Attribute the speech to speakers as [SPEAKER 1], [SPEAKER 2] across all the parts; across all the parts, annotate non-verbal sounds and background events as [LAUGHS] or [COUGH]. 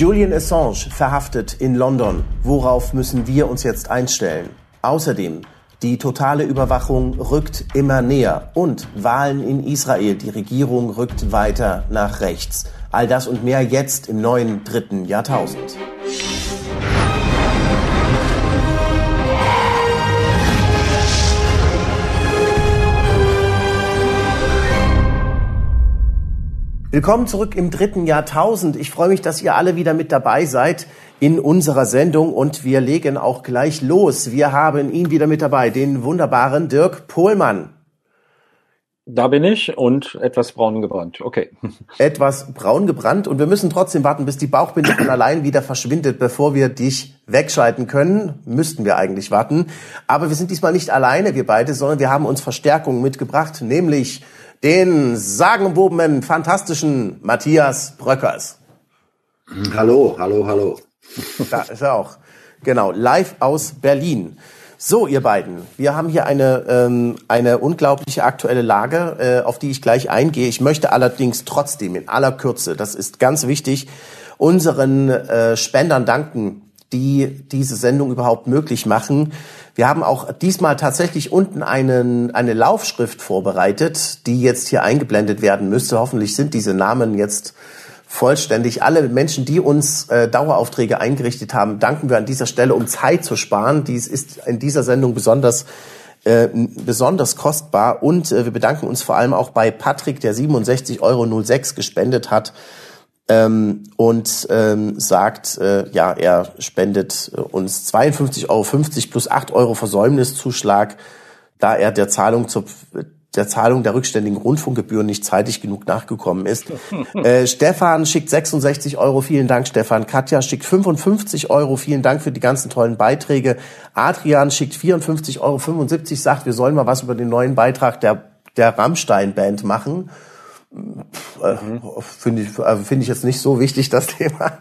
[SPEAKER 1] Julian Assange verhaftet in London. Worauf müssen wir uns jetzt einstellen? Außerdem, die totale Überwachung rückt immer näher und Wahlen in Israel. Die Regierung rückt weiter nach rechts. All das und mehr jetzt im neuen dritten Jahrtausend. Willkommen zurück im dritten Jahrtausend. Ich freue mich, dass ihr alle wieder mit dabei seid in unserer Sendung und wir legen auch gleich los. Wir haben ihn wieder mit dabei, den wunderbaren Dirk Pohlmann.
[SPEAKER 2] Da bin ich und etwas braun gebrannt. Okay. [LAUGHS]
[SPEAKER 1] Etwas braun gebrannt und wir müssen trotzdem warten, bis die Bauchbinde von allein wieder verschwindet, bevor wir dich wegschalten können. Müssten wir eigentlich warten. Aber wir sind diesmal nicht alleine, wir beide, sondern wir haben uns Verstärkung mitgebracht, nämlich den sagenwobenen, fantastischen Matthias Bröckers.
[SPEAKER 3] Hallo, hallo, hallo.
[SPEAKER 1] Da ist er auch. Genau, live aus Berlin. So, ihr beiden, wir haben hier eine, ähm, eine unglaubliche aktuelle Lage, äh, auf die ich gleich eingehe. Ich möchte allerdings trotzdem in aller Kürze, das ist ganz wichtig, unseren äh, Spendern danken, die diese Sendung überhaupt möglich machen. Wir haben auch diesmal tatsächlich unten einen, eine Laufschrift vorbereitet, die jetzt hier eingeblendet werden müsste. Hoffentlich sind diese Namen jetzt vollständig. Alle Menschen, die uns äh, Daueraufträge eingerichtet haben, danken wir an dieser Stelle, um Zeit zu sparen. Dies ist in dieser Sendung besonders äh, besonders kostbar und äh, wir bedanken uns vor allem auch bei Patrick, der 67,06 Euro gespendet hat ähm, und ähm, sagt, äh, ja, er spendet äh, uns 52,50 Euro plus 8 Euro Versäumniszuschlag, da er der Zahlung zur der Zahlung der rückständigen Rundfunkgebühren nicht zeitig genug nachgekommen ist. [LAUGHS] äh, Stefan schickt 66 Euro, vielen Dank Stefan. Katja schickt 55 Euro, vielen Dank für die ganzen tollen Beiträge. Adrian schickt 54,75 Euro, sagt, wir sollen mal was über den neuen Beitrag der, der Rammstein-Band machen. Äh, Finde ich, also finde ich jetzt nicht so wichtig, das [LAUGHS] Thema.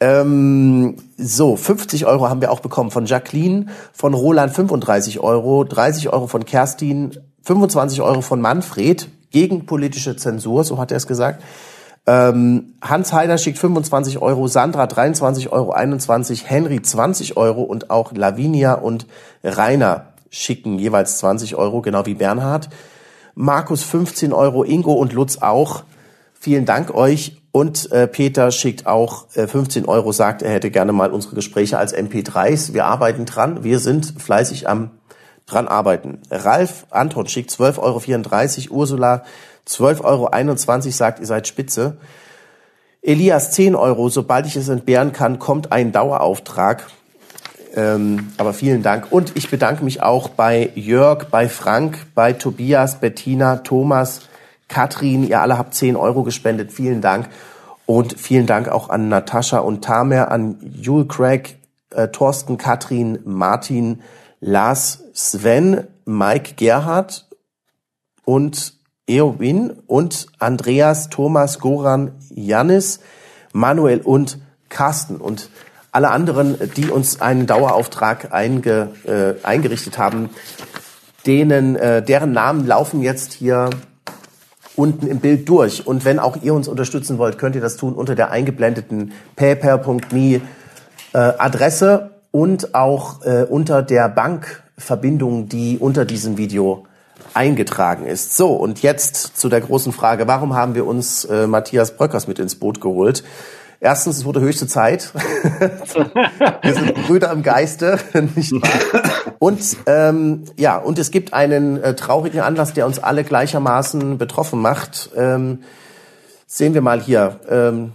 [SPEAKER 1] Ähm, so, 50 Euro haben wir auch bekommen von Jacqueline, von Roland 35 Euro, 30 Euro von Kerstin, 25 Euro von Manfred gegen politische Zensur, so hat er es gesagt. Ähm, Hans Heider schickt 25 Euro, Sandra 23 Euro, 21, Henry 20 Euro und auch Lavinia und Rainer schicken jeweils 20 Euro, genau wie Bernhard. Markus 15 Euro, Ingo und Lutz auch. Vielen Dank euch. Und äh, Peter schickt auch äh, 15 Euro, sagt, er hätte gerne mal unsere Gespräche als MP3s. Wir arbeiten dran. Wir sind fleißig am dran arbeiten. Ralf Anton schickt 12,34 Euro. Ursula 12,21 Euro, sagt, ihr seid spitze. Elias 10 Euro. Sobald ich es entbehren kann, kommt ein Dauerauftrag. Ähm, aber vielen Dank. Und ich bedanke mich auch bei Jörg, bei Frank, bei Tobias, Bettina, Thomas, Katrin. Ihr alle habt 10 Euro gespendet. Vielen Dank. Und vielen Dank auch an Natascha und Tamer, an Jule Craig, äh, Thorsten, Katrin, Martin, Lars, Sven, Mike Gerhard und Eowyn und Andreas, Thomas, Goran, Janis, Manuel und Carsten. Und alle anderen, die uns einen Dauerauftrag einge, äh, eingerichtet haben, denen, äh, deren Namen laufen jetzt hier unten im Bild durch. Und wenn auch ihr uns unterstützen wollt, könnt ihr das tun unter der eingeblendeten paypal.me äh, Adresse und auch äh, unter der Bankverbindung, die unter diesem Video eingetragen ist. So, und jetzt zu der großen Frage, warum haben wir uns äh, Matthias Bröckers mit ins Boot geholt? Erstens, es wurde höchste Zeit. [LAUGHS] Wir sind Brüder im Geiste, [LAUGHS] nicht wahr? Und ähm, ja, und es gibt einen äh, traurigen Anlass, der uns alle gleichermaßen betroffen macht. Ähm, sehen wir mal hier. Ähm,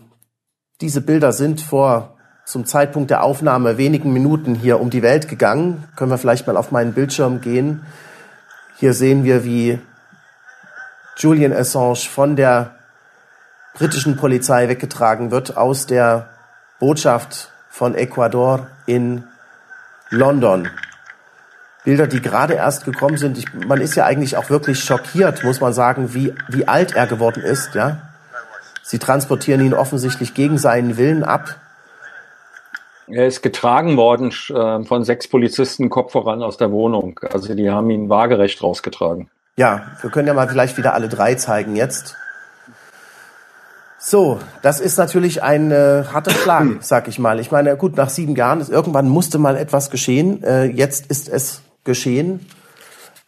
[SPEAKER 1] diese Bilder sind vor zum Zeitpunkt der Aufnahme wenigen Minuten hier um die Welt gegangen. Können wir vielleicht mal auf meinen Bildschirm gehen. Hier sehen wir, wie Julian Assange von der britischen Polizei weggetragen wird aus der Botschaft von Ecuador in London. Bilder, die gerade erst gekommen sind. Ich, man ist ja eigentlich auch wirklich schockiert, muss man sagen, wie, wie alt er geworden ist. Ja, Sie transportieren ihn offensichtlich gegen seinen Willen ab.
[SPEAKER 2] Er ist getragen worden äh, von sechs Polizisten Kopf voran aus der Wohnung. Also die haben ihn waagerecht rausgetragen.
[SPEAKER 1] Ja, wir können ja mal vielleicht wieder alle drei zeigen jetzt. So, das ist natürlich ein äh, harter Schlag, [CLEARS THROAT] sag ich mal. Ich meine, gut, nach sieben Jahren ist irgendwann musste mal etwas geschehen. Äh, jetzt ist es geschehen.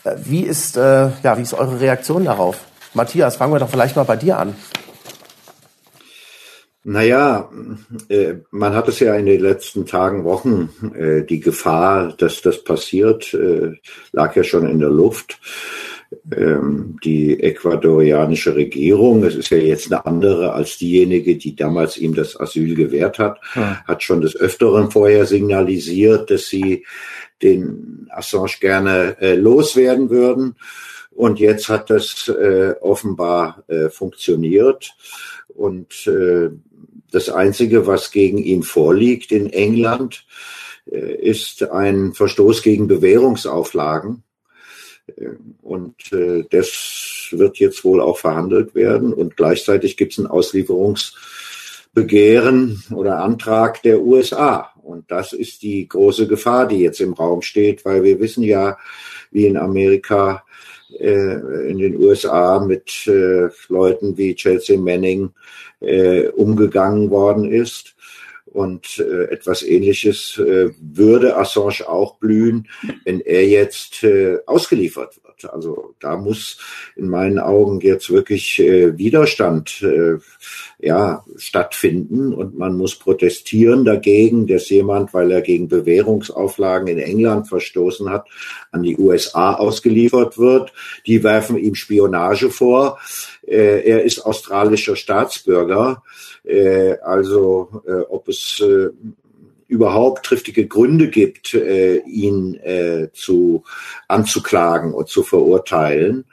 [SPEAKER 1] Äh, wie ist äh, ja, wie ist eure Reaktion darauf? Matthias, fangen wir doch vielleicht mal bei dir an.
[SPEAKER 3] Naja, äh, man hat es ja in den letzten Tagen, Wochen, äh, die Gefahr, dass das passiert, äh, lag ja schon in der Luft. Ähm, die ecuadorianische Regierung, es ist ja jetzt eine andere als diejenige, die damals ihm das Asyl gewährt hat, ja. hat schon des Öfteren vorher signalisiert, dass sie den Assange gerne äh, loswerden würden. Und jetzt hat das äh, offenbar äh, funktioniert. Und äh, das Einzige, was gegen ihn vorliegt in England, äh, ist ein Verstoß gegen Bewährungsauflagen. Äh, und äh, das wird jetzt wohl auch verhandelt werden. Und gleichzeitig gibt es ein Auslieferungsbegehren oder Antrag der USA. Und das ist die große Gefahr, die jetzt im Raum steht, weil wir wissen ja, wie in Amerika, in den USA mit Leuten wie Chelsea Manning äh, umgegangen worden ist. Und äh, etwas Ähnliches äh, würde Assange auch blühen, wenn er jetzt äh, ausgeliefert Also da muss in meinen Augen jetzt wirklich äh, Widerstand äh, ja, stattfinden und man muss protestieren dagegen, dass jemand, weil er gegen Bewährungsauflagen in England verstoßen hat, an die USA ausgeliefert wird. Die werfen ihm Spionage vor. Äh, er ist australischer Staatsbürger. Äh, also äh, ob es äh, überhaupt triftige Gründe gibt, äh, ihn äh, zu anzuklagen und zu verurteilen,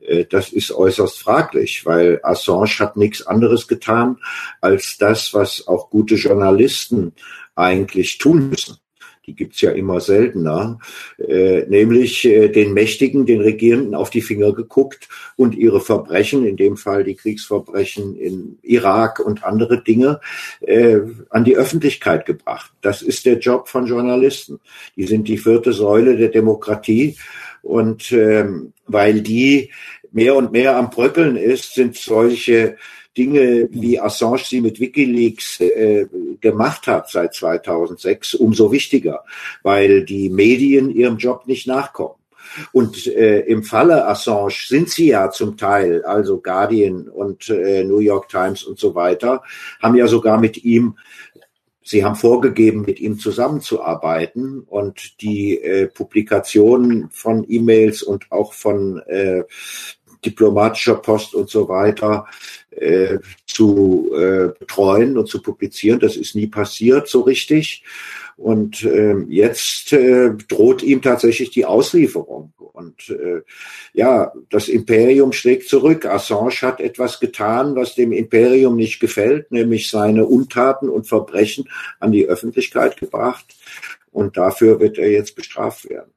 [SPEAKER 3] äh, das ist äußerst fraglich, weil Assange hat nichts anderes getan als das, was auch gute Journalisten eigentlich tun müssen die gibt's ja immer seltener, äh, nämlich äh, den Mächtigen, den Regierenden auf die Finger geguckt und ihre Verbrechen, in dem Fall die Kriegsverbrechen in Irak und andere Dinge, äh, an die Öffentlichkeit gebracht. Das ist der Job von Journalisten. Die sind die vierte Säule der Demokratie und ähm, weil die mehr und mehr am Bröckeln ist, sind solche Dinge, wie Assange sie mit Wikileaks äh, gemacht hat seit 2006, umso wichtiger, weil die Medien ihrem Job nicht nachkommen. Und äh, im Falle Assange sind sie ja zum Teil, also Guardian und äh, New York Times und so weiter, haben ja sogar mit ihm Sie haben vorgegeben, mit ihm zusammenzuarbeiten und die äh, Publikationen von E-Mails und auch von äh, diplomatischer Post und so weiter äh, zu äh, betreuen und zu publizieren. Das ist nie passiert so richtig. Und äh, jetzt äh, droht ihm tatsächlich die Auslieferung. Und äh, ja, das Imperium schlägt zurück. Assange hat etwas getan, was dem Imperium nicht gefällt, nämlich seine Untaten und Verbrechen an die Öffentlichkeit gebracht. Und dafür wird er jetzt bestraft werden.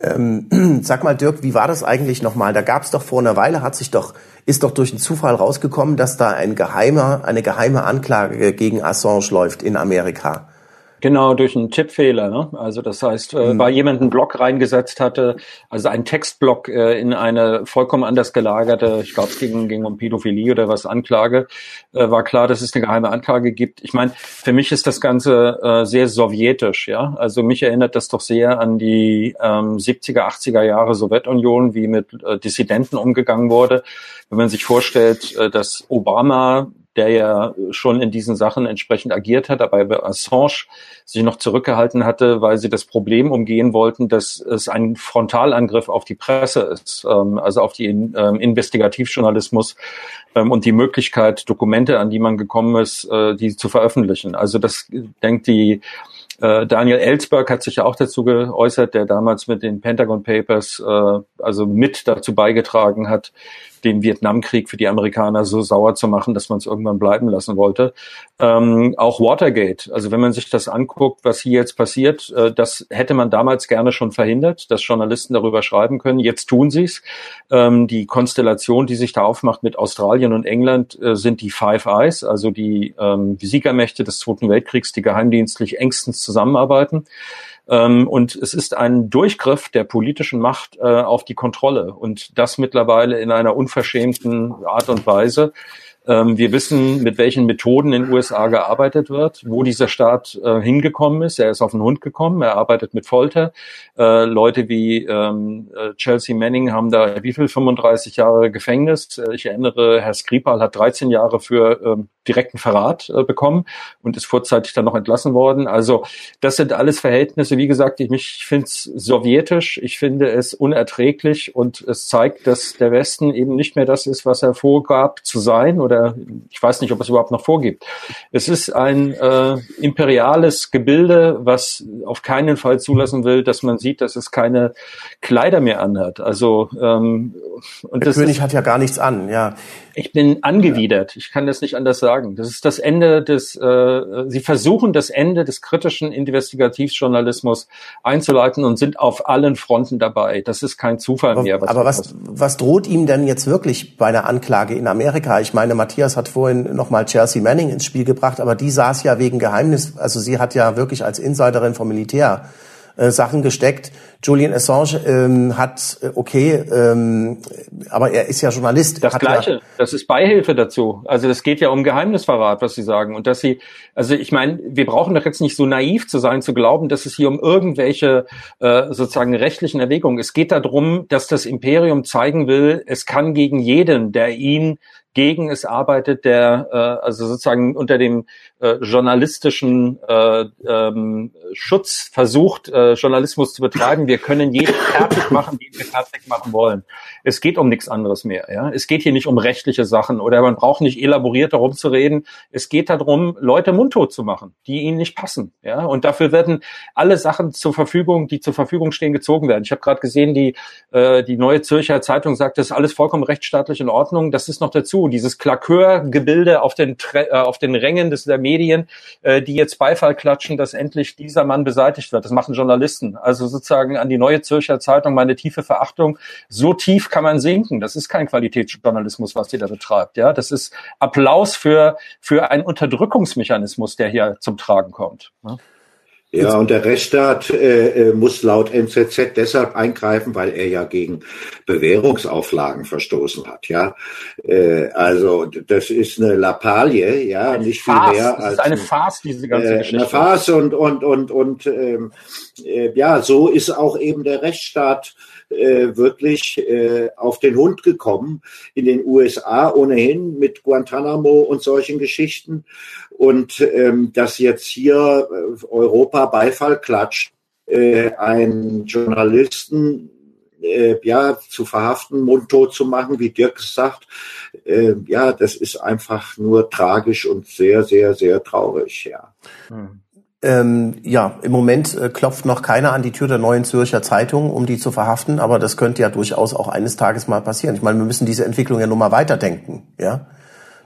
[SPEAKER 1] Ähm, [CLEARS THROAT] sag mal, Dirk, wie war das eigentlich nochmal? Da gab es doch vor einer Weile, hat sich doch, ist doch durch einen Zufall rausgekommen, dass da ein geheimer, eine geheime Anklage gegen Assange läuft in Amerika.
[SPEAKER 2] Genau, durch einen Tippfehler. Ne? Also das heißt, äh, mhm. weil jemand einen Block reingesetzt hatte, also einen Textblock äh, in eine vollkommen anders gelagerte, ich glaube es ging, ging um Pädophilie oder was, Anklage, äh, war klar, dass es eine geheime Anklage gibt. Ich meine, für mich ist das Ganze äh, sehr sowjetisch, ja. Also mich erinnert das doch sehr an die ähm, 70er, 80er Jahre Sowjetunion, wie mit äh, Dissidenten umgegangen wurde. Wenn man sich vorstellt, äh, dass Obama der ja schon in diesen Sachen entsprechend agiert hat, aber bei Assange sich noch zurückgehalten hatte, weil sie das Problem umgehen wollten, dass es ein Frontalangriff auf die Presse ist, ähm, also auf die ähm, Investigativjournalismus ähm, und die Möglichkeit, Dokumente, an die man gekommen ist, äh, die zu veröffentlichen. Also das denkt die äh, Daniel Ellsberg hat sich ja auch dazu geäußert, der damals mit den Pentagon Papers äh, also mit dazu beigetragen hat, den Vietnamkrieg für die Amerikaner so sauer zu machen, dass man es irgendwann bleiben lassen wollte. Ähm, auch Watergate, also wenn man sich das anguckt, was hier jetzt passiert, äh, das hätte man damals gerne schon verhindert, dass Journalisten darüber schreiben können. Jetzt tun sie es. Ähm, die Konstellation, die sich da aufmacht mit Australien und England, äh, sind die Five Eyes, also die, ähm, die Siegermächte des Zweiten Weltkriegs, die geheimdienstlich engstens zusammenarbeiten. Ähm, und es ist ein Durchgriff der politischen Macht äh, auf die Kontrolle und das mittlerweile in einer unverschämten Art und Weise. Ähm, wir wissen, mit welchen Methoden in den USA gearbeitet wird, wo dieser Staat äh, hingekommen ist. Er ist auf den Hund gekommen, er arbeitet mit Folter. Äh, Leute wie ähm, äh, Chelsea Manning haben da wie viel 35 Jahre Gefängnis. Äh, ich erinnere, Herr Skripal hat 13 Jahre für ähm, direkten Verrat äh, bekommen und ist vorzeitig dann noch entlassen worden. Also das sind alles Verhältnisse. Wie gesagt, ich, ich finde es sowjetisch. Ich finde es unerträglich und es zeigt, dass der Westen eben nicht mehr das ist, was er vorgab zu sein oder ich weiß nicht, ob es überhaupt noch vorgibt. Es ist ein äh, imperiales Gebilde, was auf keinen Fall zulassen will, dass man sieht, dass es keine Kleider mehr anhat. Also ähm,
[SPEAKER 1] und der König ist, hat ja gar nichts an, ja.
[SPEAKER 2] Ich bin angewidert. Ich kann das nicht anders sagen. Das ist das Ende des. Äh, Sie versuchen das Ende des kritischen Investigativjournalismus einzuleiten und sind auf allen Fronten dabei. Das ist kein Zufall mehr.
[SPEAKER 1] Was aber was, was droht ihm denn jetzt wirklich bei einer Anklage in Amerika? Ich meine, Matthias hat vorhin nochmal Chelsea Manning ins Spiel gebracht, aber die saß ja wegen Geheimnis. Also sie hat ja wirklich als Insiderin vom Militär äh, Sachen gesteckt. Julian Assange ähm, hat, äh, okay, ähm, aber er ist ja Journalist.
[SPEAKER 2] Das Gleiche, ja das ist Beihilfe dazu. Also es geht ja um Geheimnisverrat, was Sie sagen. Und dass Sie, also ich meine, wir brauchen doch jetzt nicht so naiv zu sein, zu glauben, dass es hier um irgendwelche äh, sozusagen rechtlichen Erwägungen. Es geht darum, dass das Imperium zeigen will, es kann gegen jeden, der ihn gegen es arbeitet, der äh, also sozusagen unter dem äh, journalistischen äh, ähm, Schutz versucht, äh, Journalismus zu betreiben. Wir können jeden fertig machen, den wir fertig machen wollen. Es geht um nichts anderes mehr. Ja? Es geht hier nicht um rechtliche Sachen oder man braucht nicht elaboriert darum zu reden. Es geht darum, Leute mundtot zu machen, die ihnen nicht passen. Ja? Und dafür werden alle Sachen zur Verfügung, die zur Verfügung stehen, gezogen werden. Ich habe gerade gesehen, die, äh, die Neue Zürcher Zeitung sagt, das ist alles vollkommen rechtsstaatlich in Ordnung. Das ist noch dazu dieses Klakörgebilde auf den, äh, auf den Rängen des, der Medien, äh, die jetzt Beifall klatschen, dass endlich dieser Mann beseitigt wird. Das machen Journalisten. Also sozusagen an die Neue Zürcher Zeitung meine tiefe Verachtung. So tief kann man sinken. Das ist kein Qualitätsjournalismus, was die da betreibt. Ja, das ist Applaus für, für einen Unterdrückungsmechanismus, der hier zum Tragen kommt. Ja?
[SPEAKER 3] Ja, und der Rechtsstaat äh, äh muss laut NZZ deshalb eingreifen, weil er ja gegen Bewährungsauflagen verstoßen hat. Ja, äh, also das ist eine Lappalie, ja,
[SPEAKER 2] eine
[SPEAKER 3] nicht
[SPEAKER 2] Farce.
[SPEAKER 3] viel mehr
[SPEAKER 2] das als ist eine Farce, diese ganze äh, Geschichte.
[SPEAKER 3] Eine Farce und und und und ähm, äh, ja, so ist auch eben der Rechtsstaat äh, wirklich äh, auf den Hund gekommen in den USA ohnehin mit Guantanamo und solchen Geschichten. Und ähm, dass jetzt hier äh, Europa Beifall klatscht, äh, einen Journalisten äh, ja zu verhaften, mundtot zu machen, wie Dirk sagt, äh, ja, das ist einfach nur tragisch und sehr, sehr, sehr traurig, ja.
[SPEAKER 1] Hm. Ähm, ja, im Moment äh, klopft noch keiner an die Tür der neuen Zürcher Zeitung, um die zu verhaften, aber das könnte ja durchaus auch eines Tages mal passieren. Ich meine, wir müssen diese Entwicklung ja nur mal weiterdenken, ja.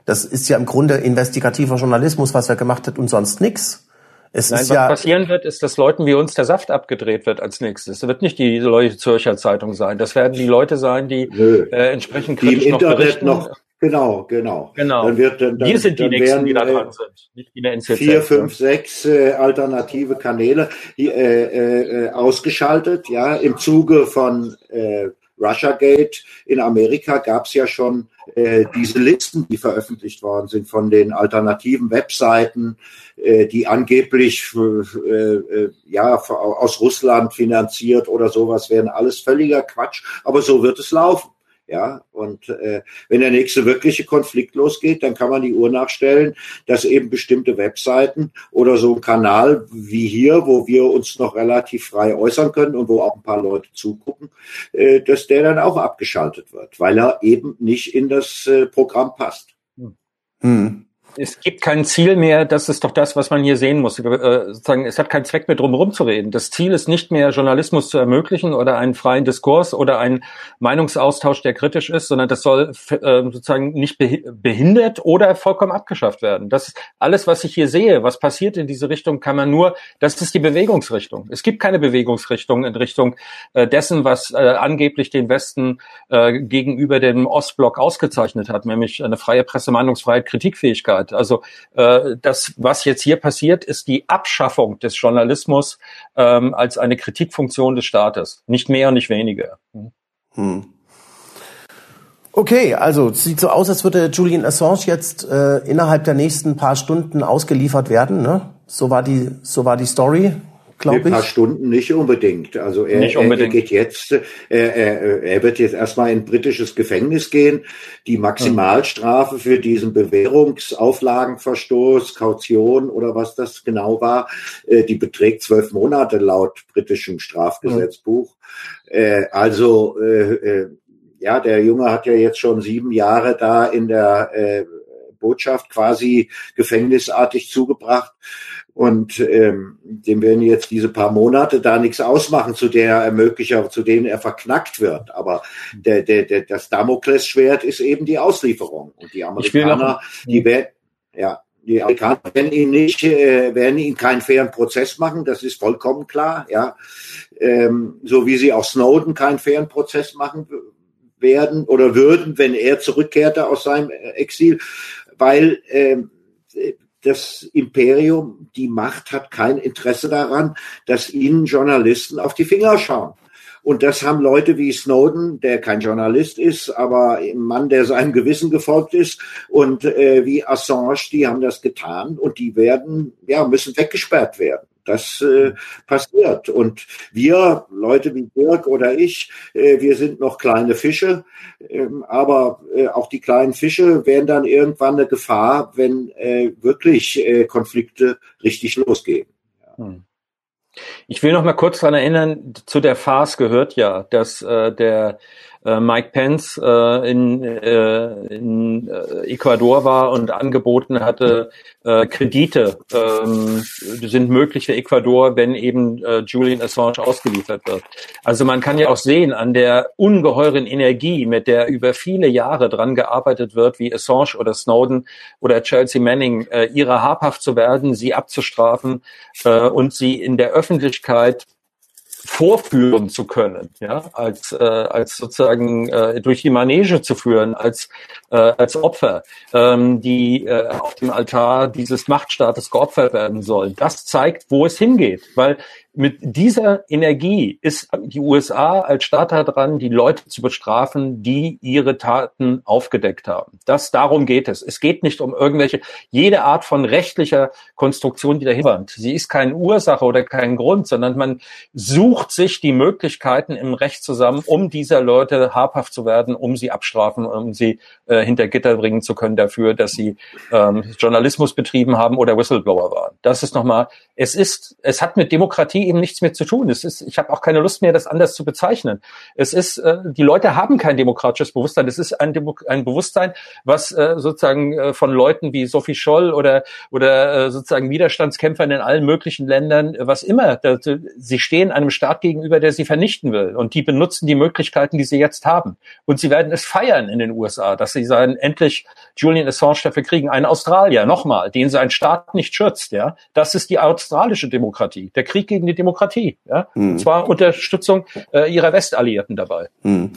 [SPEAKER 1] Das ist ja im Grunde investigativer Journalismus, was er gemacht hat und sonst nix.
[SPEAKER 2] Es Nein, ist was ja passieren wird, ist, dass Leuten wie uns der Saft abgedreht wird als nächstes. Das wird nicht die neue Zürcher Zeitung sein. Das werden die Leute sein, die äh, entsprechend kritisch
[SPEAKER 3] die im Internet berichten. noch Genau, genau.
[SPEAKER 2] Genau.
[SPEAKER 3] Dann wird, dann,
[SPEAKER 2] Wir sind die Nächsten, die da dran äh, sind,
[SPEAKER 3] nicht die der NZZ. Vier, fünf, ja. sechs äh, alternative Kanäle äh, äh, ausgeschaltet. Ja, im Zuge von äh, Russiagate in Amerika gab es ja schon äh, diese Listen, die veröffentlicht worden sind von den alternativen Webseiten, äh, die angeblich äh, äh, ja aus Russland finanziert oder sowas wären alles völliger Quatsch. Aber so wird es laufen. Ja, und äh, wenn der nächste wirkliche Konflikt losgeht, dann kann man die Uhr nachstellen, dass eben bestimmte Webseiten oder so ein Kanal wie hier, wo wir uns noch relativ frei äußern können und wo auch ein paar Leute zugucken, äh, dass der dann auch abgeschaltet wird, weil er eben nicht in das äh, Programm passt.
[SPEAKER 2] Hm es gibt kein Ziel mehr, das ist doch das, was man hier sehen muss. Äh, es hat keinen Zweck mehr, drum herum zu reden. Das Ziel ist nicht mehr, Journalismus zu ermöglichen oder einen freien Diskurs oder einen Meinungsaustausch, der kritisch ist, sondern das soll äh, sozusagen nicht behindert oder vollkommen abgeschafft werden. Das ist alles, was ich hier sehe, was passiert in diese Richtung, kann man nur, das ist die Bewegungsrichtung. Es gibt keine Bewegungsrichtung in Richtung äh, dessen, was angeblich den Westen gegenüber dem Ostblock ausgezeichnet hat, nämlich eine freie Presse, Meinungsfreiheit, Kritikfähigkeit hat. Also äh, das, was jetzt hier passiert, ist die Abschaffung des Journalismus ähm, als eine Kritikfunktion des Staates. Nicht mehr nicht weniger. Hm.
[SPEAKER 1] Okay, also sieht so aus, als würde Julian Assange jetzt äh, innerhalb der nächsten paar Stunden ausgeliefert werden. Ne? So war die, so war die Story glaube ich.
[SPEAKER 3] Ein paar Stunden nicht unbedingt. Also er, nicht unbedingt. er geht jetzt, er, er, er wird jetzt erstmal in britisches Gefängnis gehen. Die Maximalstrafe für diesen Bewährungsauflagenverstoß, Kaution oder was das genau war, äh, die beträgt zwölf Monate laut britischem Strafgesetzbuch. Mhm. Also äh, ja, der Junge hat ja jetzt schon sieben Jahre da in der Botschaft quasi gefängnisartig zugebracht. Und ähm, dem werden jetzt diese paar Monate da nichts ausmachen, zu der er möglicher, zu denen er verknackt wird. Aber der, der, der, das Damoklesschwert ist eben die Auslieferung. Und die Amerikaner, die werden, ja, die Amerikaner werden ihn nicht, äh, werden ihn keinen fairen Prozess machen, das ist vollkommen klar, ja. Ähm, so wie sie auch Snowden keinen fairen Prozess machen werden oder würden, wenn er zurückkehrte aus seinem Exil, weil ähm, das Imperium, die Macht hat kein Interesse daran, dass ihnen Journalisten auf die Finger schauen. Und das haben Leute wie Snowden, der kein Journalist ist, aber ein Mann, der seinem Gewissen gefolgt ist, und äh, wie Assange, die haben das getan und die werden, ja, müssen weggesperrt werden. Das äh, passiert. Und wir, Leute wie Dirk oder ich, äh, wir sind noch kleine Fische, ähm, aber äh, auch die kleinen Fische werden dann irgendwann eine Gefahr, wenn äh, wirklich äh, Konflikte richtig losgehen. Ja. Hm.
[SPEAKER 2] Ich will noch mal kurz daran erinnern, zu der Farce gehört ja, dass äh, der äh, Mike Pence äh, in, äh, in äh, Ecuador war und angeboten hatte, äh, Kredite ähm, sind möglich für Ecuador, wenn eben äh, Julian Assange ausgeliefert wird. Also man kann ja auch sehen an der ungeheuren Energie, mit der über viele Jahre dran gearbeitet wird, wie Assange oder Snowden oder Chelsea Manning, äh, ihrer habhaft zu werden, sie abzustrafen äh, und sie in der Öffentlichkeit vorführen zu können, ja, als, äh, als sozusagen äh, durch die Manege zu führen, als, äh, als Opfer, ähm, die äh, auf dem Altar dieses Machtstaates geopfert werden sollen. Das zeigt, wo es hingeht, weil mit dieser Energie ist die USA als Staat dran, die Leute zu bestrafen, die ihre Taten aufgedeckt haben. Das darum geht es. Es geht nicht um irgendwelche jede Art von rechtlicher Konstruktion, die dahinter ist. Sie ist keine Ursache oder kein Grund, sondern man sucht sich die Möglichkeiten im Recht zusammen, um dieser Leute habhaft zu werden, um sie abstrafen, um sie äh, hinter Gitter bringen zu können dafür, dass sie ähm, Journalismus betrieben haben oder Whistleblower waren. Das ist nochmal. Es ist. Es hat mit Demokratie eben nichts mehr zu tun. Es ist, ich habe auch keine Lust mehr, das anders zu bezeichnen. Es ist, äh, die Leute haben kein demokratisches Bewusstsein. Es ist ein, Demo ein Bewusstsein, was äh, sozusagen äh, von Leuten wie Sophie Scholl oder oder äh, sozusagen Widerstandskämpfern in allen möglichen Ländern, äh, was immer, sie stehen einem Staat gegenüber, der sie vernichten will, und die benutzen die Möglichkeiten, die sie jetzt haben. Und sie werden es feiern in den USA, dass sie sagen, endlich Julian Assange dafür kriegen, einen Australier, nochmal, den sein Staat nicht schützt. Ja, das ist die australische Demokratie. Der Krieg gegen die Demokratie. Ja? Hm. Und zwar Unterstützung äh, ihrer Westalliierten dabei. Hm.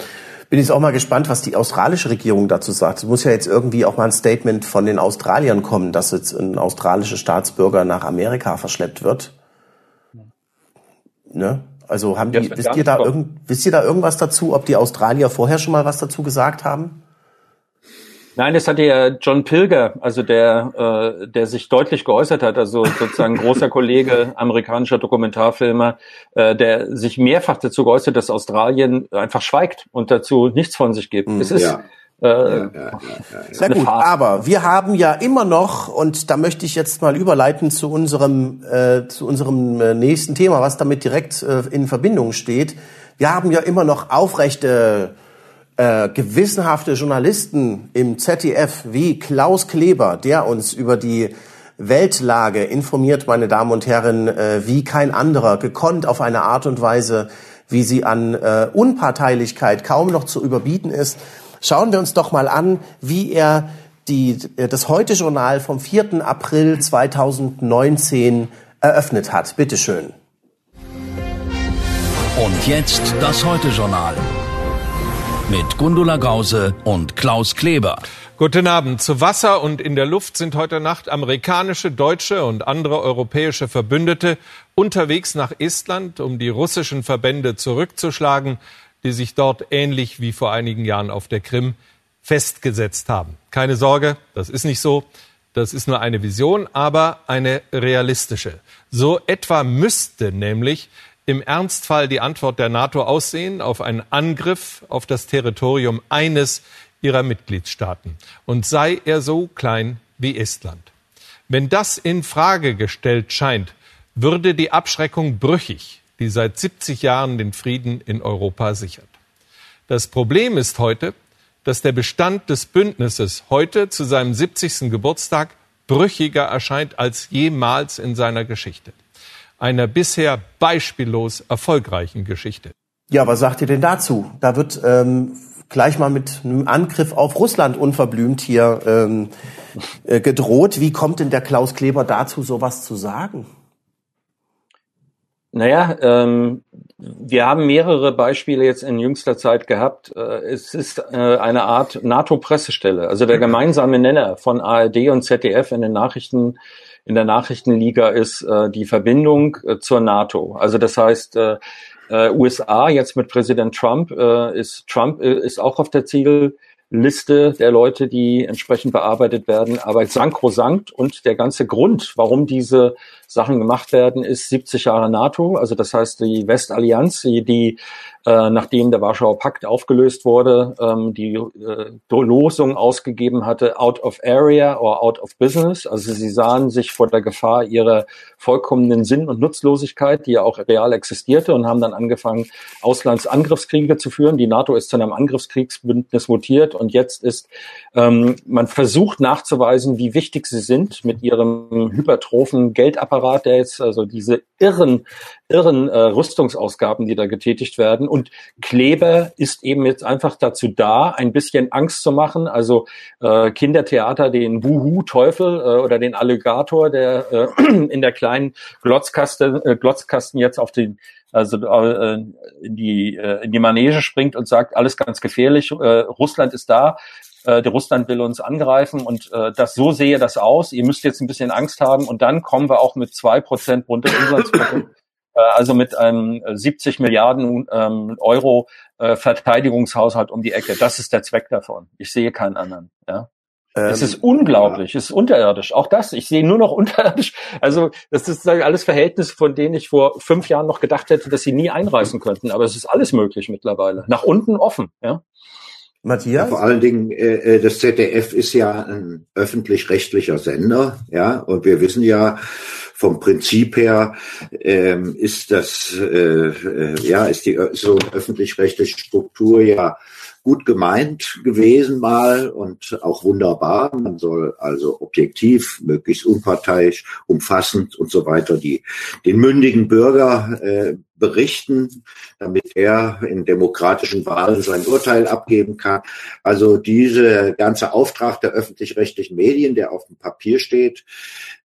[SPEAKER 1] Bin jetzt auch mal gespannt, was die australische Regierung dazu sagt. Es muss ja jetzt irgendwie auch mal ein Statement von den Australiern kommen, dass jetzt ein australischer Staatsbürger nach Amerika verschleppt wird. Ne? Also haben die, wisst ihr da irgend, wisst ihr da irgendwas dazu, ob die Australier vorher schon mal was dazu gesagt haben?
[SPEAKER 2] Nein, das hatte ja John Pilger, also der, äh, der sich deutlich geäußert hat, also sozusagen großer Kollege, [LAUGHS] amerikanischer Dokumentarfilmer, äh, der sich mehrfach dazu geäußert, dass Australien einfach schweigt und dazu nichts von sich gibt. Mhm, es ist ja. Äh, ja, ja,
[SPEAKER 1] ja, Sehr gut, aber wir haben ja immer noch, und da möchte ich jetzt mal überleiten zu unserem, äh, zu unserem äh, nächsten Thema, was damit direkt äh, in Verbindung steht. Wir haben ja immer noch aufrechte äh, gewissenhafte Journalisten im ZDF wie Klaus Kleber, der uns über die Weltlage informiert, meine Damen und Herren, äh, wie kein anderer, gekonnt auf eine Art und Weise, wie sie an äh, Unparteilichkeit kaum noch zu überbieten ist. Schauen wir uns doch mal an, wie er die, äh, das Heute-Journal vom 4. April 2019 eröffnet hat. Bitte schön.
[SPEAKER 4] Und jetzt das Heute-Journal mit Gundula Gause und Klaus Kleber.
[SPEAKER 5] Guten Abend. Zu Wasser und in der Luft sind heute Nacht amerikanische, deutsche und andere europäische Verbündete unterwegs nach Estland, um die russischen Verbände zurückzuschlagen, die sich dort ähnlich wie vor einigen Jahren auf der Krim festgesetzt haben. Keine Sorge, das ist nicht so. Das ist nur eine Vision, aber eine realistische. So etwa müsste nämlich im Ernstfall die Antwort der NATO aussehen auf einen Angriff auf das Territorium eines ihrer Mitgliedstaaten und sei er so klein wie Estland. Wenn das in Frage gestellt scheint, würde die Abschreckung brüchig, die seit 70 Jahren den Frieden in Europa sichert. Das Problem ist heute, dass der Bestand des Bündnisses heute zu seinem 70. Geburtstag brüchiger erscheint als jemals in seiner Geschichte. Einer bisher beispiellos erfolgreichen Geschichte.
[SPEAKER 1] Ja, was sagt ihr denn dazu? Da wird ähm, gleich mal mit einem Angriff auf Russland unverblümt hier ähm, äh, gedroht. Wie kommt denn der Klaus Kleber dazu, sowas zu sagen?
[SPEAKER 2] Naja, ähm, wir haben mehrere Beispiele jetzt in jüngster Zeit gehabt. Äh, es ist äh, eine Art NATO-Pressestelle. Also der [CLEARS THROAT] gemeinsame Nenner von ARD und ZDF in den Nachrichten, in der Nachrichtenliga ist äh, die Verbindung äh, zur NATO. Also das heißt, äh, äh, USA jetzt mit Präsident Trump äh, ist Trump äh, ist auch auf der Ziel Liste der Leute, die entsprechend bearbeitet werden, aber sankrosankt und der ganze Grund, warum diese Sachen gemacht werden, ist 70 Jahre NATO, also das heißt die Westallianz, die, die äh, nachdem der Warschauer Pakt aufgelöst wurde, ähm, die äh, Losung ausgegeben hatte, out of area or out of business. Also sie sahen sich vor der Gefahr ihrer vollkommenen Sinn- und Nutzlosigkeit, die ja auch real existierte und haben dann angefangen, Auslandsangriffskriege zu führen. Die NATO ist zu einem Angriffskriegsbündnis mutiert und jetzt ist, ähm, man versucht nachzuweisen, wie wichtig sie sind mit ihrem hypertrophen Geldapparat, der jetzt also diese irren, irren äh, Rüstungsausgaben, die da getätigt werden. Und Kleber ist eben jetzt einfach dazu da, ein bisschen Angst zu machen. Also äh, Kindertheater, den Wuhu-Teufel äh, oder den Alligator, der äh, [CLEARS THROAT] in der kleinen Glotzkasten, äh, Glotzkasten jetzt auf den also äh, in die äh, in die Manege springt und sagt alles ganz gefährlich. Äh, Russland ist da, äh, der Russland will uns angreifen und äh, das so sehe das aus. Ihr müsst jetzt ein bisschen Angst haben und dann kommen wir auch mit zwei Prozent Bruttoinlandsprodukt, [CLEARS THROAT] äh, also mit einem 70 Milliarden ähm, Euro äh, Verteidigungshaushalt um die Ecke. Das ist der Zweck davon. Ich sehe keinen anderen. Ja. Ähm, es ist unglaublich, ja. es ist unterirdisch. Auch das, ich sehe nur noch [LAUGHS] unterirdisch. Also das ist alles Verhältnisse, von denen ich vor fünf Jahren noch gedacht hätte, dass sie nie einreißen könnten. Aber es ist alles möglich mittlerweile. Nach unten offen. Ja.
[SPEAKER 3] Matthias? Ja, vor allen Dingen, äh, äh das ZDF ist ja ein öffentlich-rechtlicher Sender, ja, und wir wissen ja, vom Prinzip her ähm, ist das, äh, äh, ja, ist die so öffentlich-rechtliche Struktur ja gut gemeint gewesen mal und auch wunderbar. Man soll also objektiv, möglichst unparteiisch, umfassend und so weiter die den mündigen Bürger äh, berichten, damit er in demokratischen Wahlen sein Urteil abgeben kann. Also diese ganze Auftrag der öffentlich-rechtlichen Medien, der auf dem Papier steht,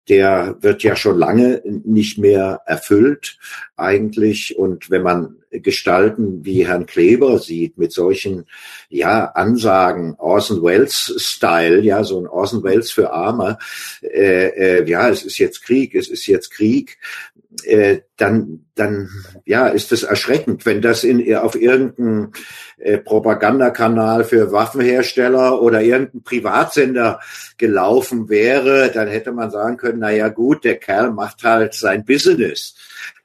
[SPEAKER 3] der wird ja schon lange nicht mehr erfüllt eigentlich. Und wenn man Gestalten wie Herrn Kleber sieht mit solchen ja Ansagen Orson Welles Style ja so ein Orson Welles für Arme äh, äh, ja es ist jetzt Krieg es ist jetzt Krieg äh, dann, dann ja, ist es erschreckend, wenn das in, auf irgendeinem äh, Propagandakanal für Waffenhersteller oder irgendein Privatsender gelaufen wäre, dann hätte man sagen können, na ja gut, der Kerl macht halt sein Business.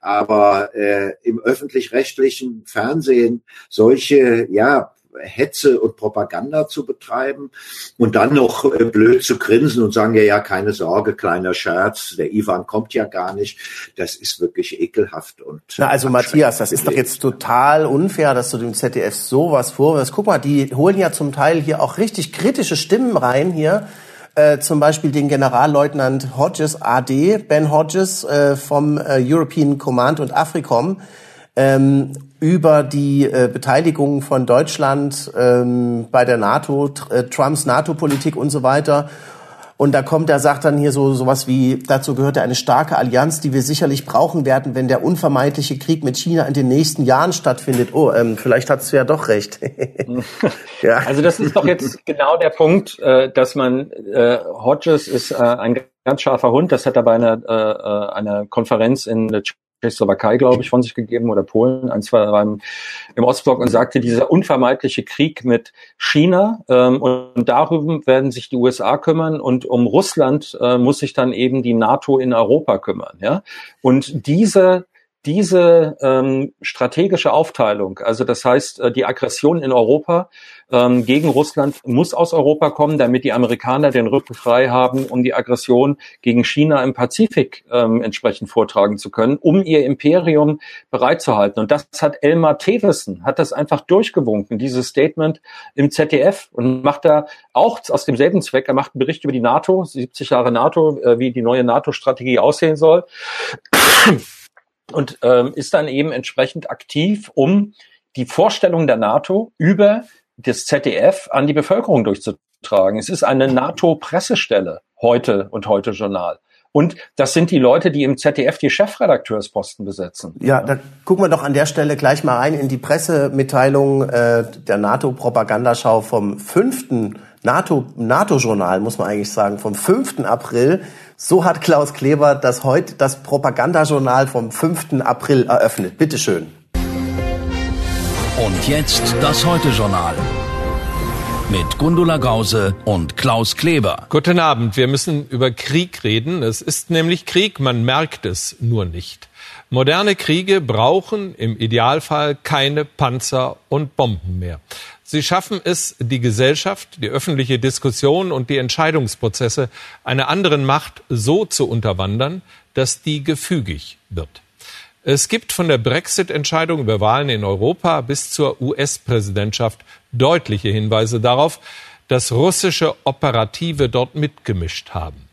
[SPEAKER 3] Aber äh, im öffentlich-rechtlichen Fernsehen solche, ja, Hetze und Propaganda zu betreiben und dann noch äh, blöd zu grinsen und sagen, ja, ja, keine Sorge, kleiner Scherz, der Ivan kommt ja gar nicht. Das ist wirklich ekelhaft. Und
[SPEAKER 1] Na, also Matthias, das ist doch jetzt total unfair, dass du dem ZDF sowas vorwirfst. Guck mal, die holen ja zum Teil hier auch richtig kritische Stimmen rein hier. Äh, zum Beispiel den Generalleutnant Hodges AD, Ben Hodges äh, vom äh, European Command und Africom, ähm, über die äh, Beteiligung von Deutschland ähm, bei der NATO, äh, Trumps NATO-Politik und so weiter. Und da kommt, er sagt dann hier so sowas wie, dazu gehört eine starke Allianz, die wir sicherlich brauchen werden, wenn der unvermeidliche Krieg mit China in den nächsten Jahren stattfindet. Oh, ähm, vielleicht hast du ja doch recht. [LAUGHS]
[SPEAKER 2] ja. Also das ist doch jetzt genau der Punkt, äh, dass man, äh, Hodges ist äh, ein ganz scharfer Hund, das hat er bei einer, äh, äh einer Konferenz in Tschechoslowakei, glaube ich, von sich gegeben oder Polen, ein, zwei beim, im Ostblock und sagte, dieser unvermeidliche Krieg mit China ähm, und darüber werden sich die USA kümmern und um Russland äh, muss sich dann eben die NATO in Europa kümmern. Ja? Und diese diese ähm, strategische Aufteilung, also das heißt, äh, die Aggression in Europa ähm, gegen Russland muss aus Europa kommen, damit die Amerikaner den Rücken frei haben, um die Aggression gegen China im Pazifik ähm, entsprechend vortragen zu können, um ihr Imperium bereitzuhalten. Und das hat Elmar Thewissen, hat das einfach durchgewunken, dieses Statement im ZDF und macht da auch aus demselben Zweck, er macht einen Bericht über die NATO, 70 Jahre NATO, äh, wie die neue NATO-Strategie aussehen soll und ähm, ist dann eben entsprechend aktiv, um die Vorstellung der NATO über das ZDF an die Bevölkerung durchzutragen. Es ist eine NATO-Pressestelle heute und heute Journal. Und das sind die Leute, die im ZDF die Chefredakteursposten besetzen.
[SPEAKER 1] Ja, da gucken wir doch an der Stelle gleich mal rein in die Pressemitteilung äh, der NATO-Propagandaschau vom 5. NATO, NATO-Journal, muss man eigentlich sagen, vom 5. April. So hat Klaus Kleber das heute, das Propagandajournal vom 5. April eröffnet. Bitteschön.
[SPEAKER 4] Und jetzt das Heute-Journal mit Gundula Gause und Klaus Kleber.
[SPEAKER 5] Guten Abend. Wir müssen über Krieg reden. Es ist nämlich Krieg, man merkt es nur nicht. Moderne Kriege brauchen im Idealfall keine Panzer und Bomben mehr. Sie schaffen es, die Gesellschaft, die öffentliche Diskussion und die Entscheidungsprozesse einer anderen Macht so zu unterwandern, dass die gefügig wird. Es gibt von der Brexit-Entscheidung über Wahlen in Europa bis zur US-Präsidentschaft deutliche Hinweise darauf, dass russische Operative dort mitgemischt haben.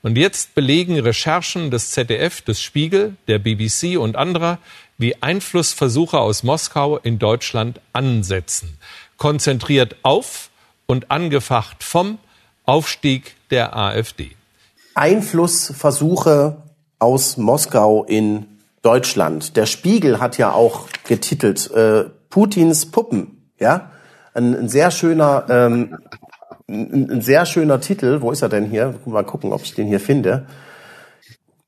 [SPEAKER 5] Und jetzt belegen Recherchen des ZDF, des Spiegel, der BBC und anderer, wie Einflussversuche aus Moskau in Deutschland ansetzen konzentriert auf und angefacht vom Aufstieg der AfD.
[SPEAKER 1] Einflussversuche aus Moskau in Deutschland. Der Spiegel hat ja auch getitelt äh, Putins Puppen. Ja, ein, ein sehr schöner, ähm, ein, ein, sehr schöner Titel. Wo ist er denn hier? Mal gucken, ob ich den hier finde.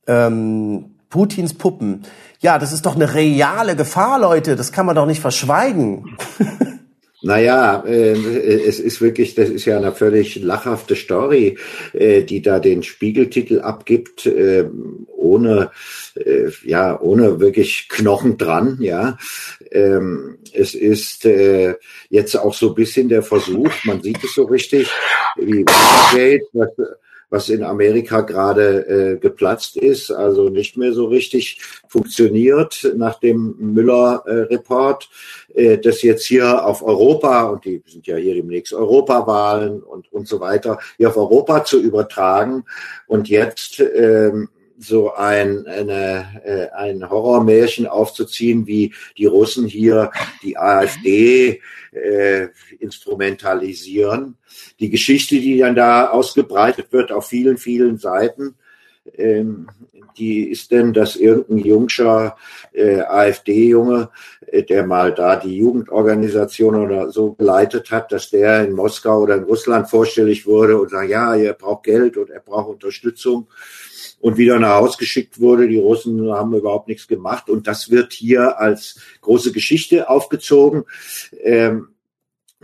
[SPEAKER 1] Ähm, Putins Puppen. Ja, das ist doch eine reale Gefahr, Leute. Das kann man doch nicht verschweigen. [LAUGHS]
[SPEAKER 3] Naja, äh, es ist wirklich, das ist ja eine völlig lachhafte Story, äh, die da den Spiegeltitel abgibt, äh, ohne, äh, ja, ohne wirklich Knochen dran, ja. Ähm, es ist äh, jetzt auch so ein bisschen der Versuch, man sieht es so richtig, wie Watergate, was, was in Amerika gerade äh, geplatzt ist, also nicht mehr so richtig funktioniert nach dem Müller-Report, äh, äh, das jetzt hier auf Europa, und die sind ja hier demnächst Europawahlen und, und so weiter, hier auf Europa zu übertragen. Und jetzt ähm, so ein, eine, äh, ein Horrormärchen aufzuziehen, wie die Russen hier die AfD äh, instrumentalisieren. Die Geschichte, die dann da ausgebreitet wird auf vielen, vielen Seiten, ähm, die ist denn, dass irgendein jungscher äh, AfD-Junge, äh, der mal da die Jugendorganisation oder so geleitet hat, dass der in Moskau oder in Russland vorstellig wurde und sagt, ja, er braucht Geld und er braucht Unterstützung und wieder nach Haus geschickt wurde. Die Russen haben überhaupt nichts gemacht und das wird hier als große Geschichte aufgezogen. Ähm,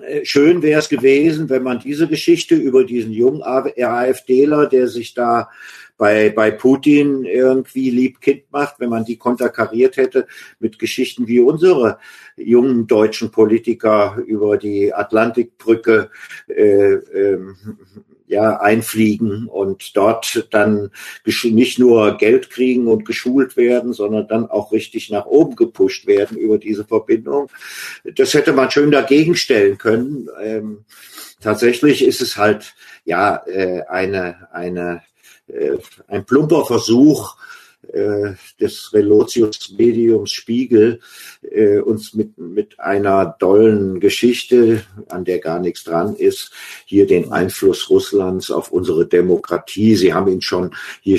[SPEAKER 3] äh, schön wäre es gewesen, wenn man diese Geschichte über diesen jungen AfDler, der sich da bei, bei Putin irgendwie lieb Kind macht, wenn man die konterkariert hätte mit Geschichten wie unsere jungen deutschen Politiker über die Atlantikbrücke äh, ähm, ja, einfliegen und dort dann nicht nur Geld kriegen und geschult werden, sondern dann auch richtig nach oben gepusht werden über diese Verbindung. Das hätte man schön dagegen stellen können. Ähm, tatsächlich ist es halt ja äh, eine eine äh, ein plumper Versuch, äh, des Relotius-Mediums Spiegel äh, uns mit, mit einer dollen Geschichte, an der gar nichts dran ist, hier den Einfluss Russlands auf unsere Demokratie. Sie haben ihn schon hier,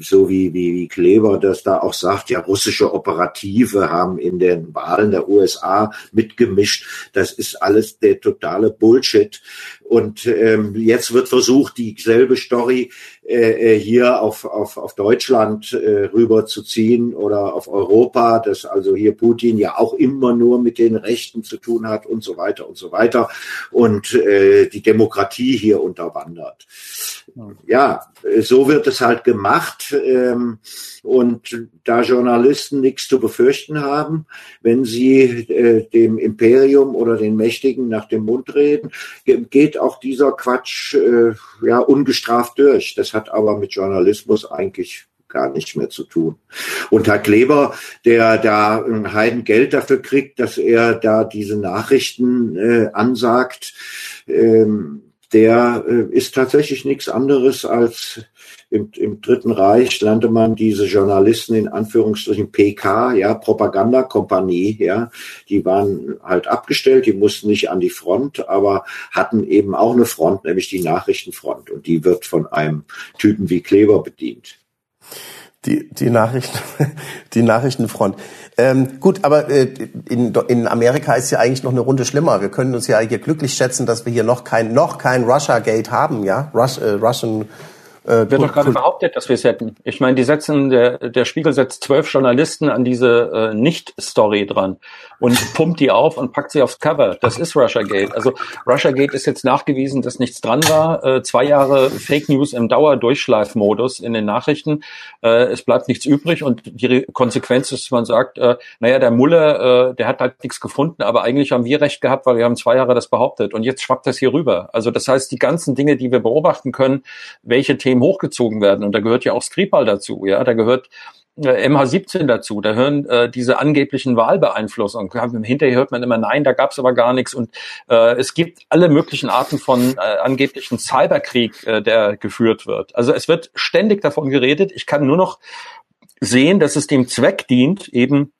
[SPEAKER 3] so wie, wie, wie Kleber das da auch sagt, ja, russische Operative haben in den Wahlen der USA mitgemischt. Das ist alles der totale Bullshit. Und ähm, jetzt wird versucht, dieselbe Story äh, äh, hier auf, auf, auf Deutschland äh, rüber oder auf Europa, dass also hier Putin ja auch immer nur mit den Rechten zu tun hat und so weiter und so weiter und äh, die Demokratie hier unterwandert. Ja, so wird es halt gemacht. Ähm, und da Journalisten nichts zu befürchten haben, wenn sie äh, dem Imperium oder den Mächtigen nach dem Mund reden, geht auch dieser Quatsch äh, ja ungestraft durch. Das hat aber mit Journalismus eigentlich gar nichts mehr zu tun. Und Herr Kleber, der da ein Heidengeld dafür kriegt, dass er da diese Nachrichten äh, ansagt, ähm, der äh, ist tatsächlich nichts anderes als im, im Dritten Reich nannte man diese Journalisten in Anführungsstrichen PK, ja, Propagandakompanie, ja, die waren halt abgestellt, die mussten nicht an die Front, aber hatten eben auch eine Front, nämlich die Nachrichtenfront und die wird von einem Typen wie Kleber bedient.
[SPEAKER 1] Die, die Nachrichten, [LAUGHS] die Nachrichtenfront. Ähm, gut, aber äh, in, in Amerika ist ja eigentlich noch eine Runde schlimmer. Wir können uns ja hier glücklich schätzen, dass wir hier noch kein noch kein Russia Gate haben, ja, Rus, äh, Russian
[SPEAKER 2] äh, Wird doch gerade behauptet, dass wir es hätten. Ich meine, die setzen, der, der Spiegel setzt zwölf Journalisten an diese äh, Nicht-Story dran und [LAUGHS] pumpt die auf und packt sie aufs Cover. Das ist Russiagate. Also Russiagate ist jetzt nachgewiesen, dass nichts dran war. Äh, zwei Jahre Fake News im Dauerdurchschleifmodus in den Nachrichten. Äh, es bleibt nichts übrig und die Konsequenz ist, man sagt, äh, naja, der Mulle, äh, der hat halt nichts gefunden, aber eigentlich haben wir recht gehabt, weil wir haben zwei Jahre das behauptet und jetzt schwappt das hier rüber. Also das heißt, die ganzen Dinge, die wir beobachten können, welche Themen hochgezogen werden, und da gehört ja auch Skripal dazu, ja, da gehört äh, MH17 dazu, da hören äh, diese angeblichen Wahlbeeinflussungen. Hinterher hört man immer, nein, da gab es aber gar nichts. Und äh, es gibt alle möglichen Arten von äh, angeblichen Cyberkrieg, äh, der geführt wird. Also es wird ständig davon geredet. Ich kann nur noch sehen, dass es dem Zweck dient, eben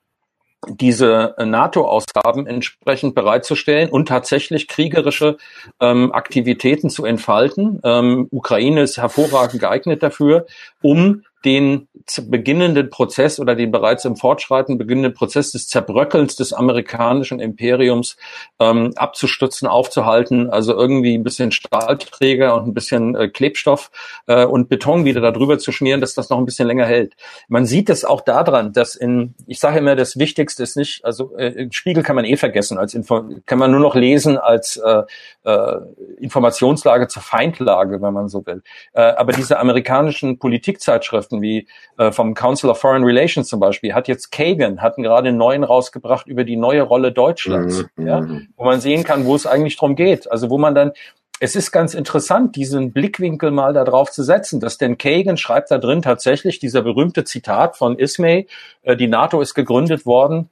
[SPEAKER 2] diese NATO-Ausgaben entsprechend bereitzustellen und tatsächlich kriegerische ähm, Aktivitäten zu entfalten. Ähm, Ukraine ist hervorragend geeignet dafür, um den beginnenden Prozess oder den bereits im Fortschreiten beginnenden Prozess des Zerbröckelns des amerikanischen Imperiums ähm, abzustützen, aufzuhalten, also irgendwie ein bisschen Stahlträger und ein bisschen äh, Klebstoff äh, und Beton wieder darüber zu schmieren, dass das noch ein bisschen länger hält. Man sieht es auch daran, dass in, ich sage immer, das Wichtigste ist nicht, also äh, Spiegel kann man eh vergessen, als Info kann man nur noch lesen als äh, äh, Informationslage zur Feindlage, wenn man so will. Äh, aber diese amerikanischen Politikzeitschriften wie äh, vom Council of Foreign Relations zum Beispiel, hat jetzt Kagan, hatten gerade einen neuen rausgebracht über die neue Rolle Deutschlands, mhm. ja, mhm. wo man sehen kann, wo es eigentlich drum geht. Also wo man dann es ist ganz interessant, diesen Blickwinkel mal darauf zu setzen, dass denn Kagan schreibt da drin tatsächlich dieser berühmte Zitat von Ismay, äh, die NATO ist gegründet worden,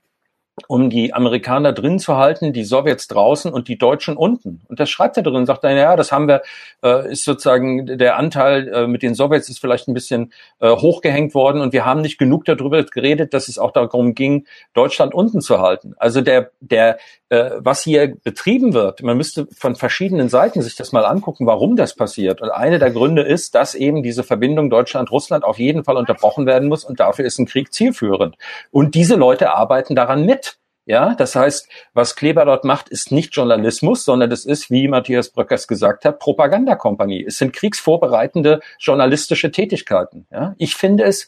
[SPEAKER 2] um die Amerikaner drin zu halten, die Sowjets draußen und die Deutschen unten. Und das schreibt er drin, sagt er, ja, das haben wir, äh, ist sozusagen der Anteil äh, mit den Sowjets ist vielleicht ein bisschen äh, hochgehängt worden und wir haben nicht genug darüber geredet, dass es auch darum ging, Deutschland unten zu halten. Also der, der, äh, was hier betrieben wird, man müsste von verschiedenen Seiten sich das mal angucken, warum das passiert. Und eine der Gründe ist, dass eben diese Verbindung Deutschland-Russland auf jeden Fall unterbrochen werden muss und dafür ist ein Krieg zielführend. Und diese Leute arbeiten daran mit. Ja, das heißt, was Kleber dort macht, ist nicht Journalismus, sondern das ist, wie Matthias Bröckers gesagt hat, Propagandakompanie. Es sind kriegsvorbereitende journalistische Tätigkeiten. Ja, ich finde es,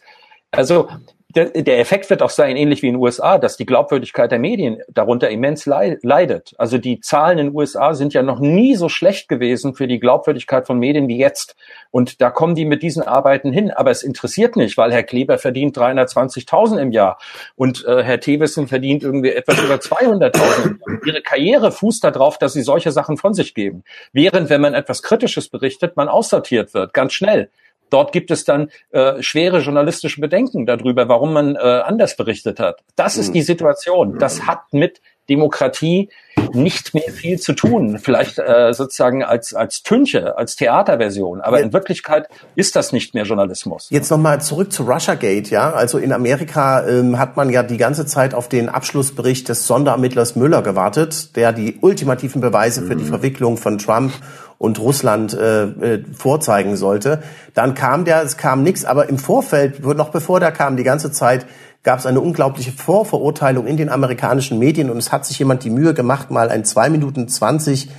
[SPEAKER 2] also der, Effekt wird auch sein, ähnlich wie in den USA, dass die Glaubwürdigkeit der Medien darunter immens leidet. Also die Zahlen in den USA sind ja noch nie so schlecht gewesen für die Glaubwürdigkeit von Medien wie jetzt. Und da kommen die mit diesen Arbeiten hin. Aber es interessiert nicht, weil Herr Kleber verdient 320.000 im Jahr und äh, Herr Thewissen verdient irgendwie etwas über 200.000. Ihre Karriere fußt darauf, dass sie solche Sachen von sich geben. Während, wenn man etwas Kritisches berichtet, man aussortiert wird, ganz schnell. Dort gibt es dann äh, schwere journalistische Bedenken darüber, warum man äh, anders berichtet hat. Das ist hm. die Situation. Das hat mit Demokratie nicht mehr viel zu tun. Vielleicht äh, sozusagen als, als Tünche, als Theaterversion. Aber in Wirklichkeit ist das nicht mehr Journalismus.
[SPEAKER 1] Jetzt nochmal zurück zu Russiagate, ja. Also in Amerika ähm, hat man ja die ganze Zeit auf den Abschlussbericht des Sonderermittlers Müller gewartet, der die ultimativen Beweise für die mhm. Verwicklung von Trump und Russland äh, äh, vorzeigen sollte. Dann kam der, es kam nichts, aber im Vorfeld, noch bevor der kam, die ganze Zeit gab es eine unglaubliche Vorverurteilung in den amerikanischen Medien und es hat sich jemand die Mühe gemacht, mal ein zwei Minuten zwanzig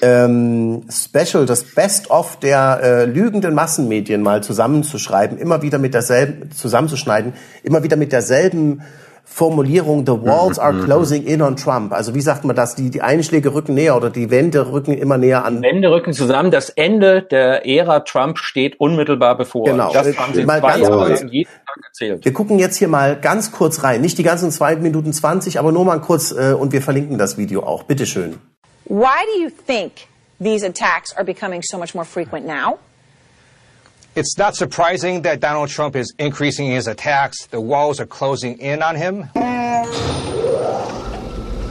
[SPEAKER 1] ähm, Special, das Best-of der äh, lügenden Massenmedien mal zusammenzuschreiben, immer wieder mit derselben, zusammenzuschneiden, immer wieder mit derselben Formulierung, the walls are closing in on Trump. Also wie sagt man das? Die, die Einschläge rücken näher oder die Wände rücken immer näher an.
[SPEAKER 2] Wände rücken zusammen. Das Ende der Ära Trump steht unmittelbar bevor.
[SPEAKER 1] Genau.
[SPEAKER 2] Das haben sie
[SPEAKER 1] Mal
[SPEAKER 2] zwei
[SPEAKER 1] ganz
[SPEAKER 2] Jahre jeden Tag erzählt.
[SPEAKER 1] Wir gucken jetzt hier mal ganz kurz rein. Nicht die ganzen zwei Minuten zwanzig, aber nur mal kurz äh, und wir verlinken das Video auch. Bitteschön.
[SPEAKER 6] Why do you think these attacks are becoming so much more frequent now?
[SPEAKER 7] It's not surprising that Donald Trump is increasing his attacks. The walls are closing in on him.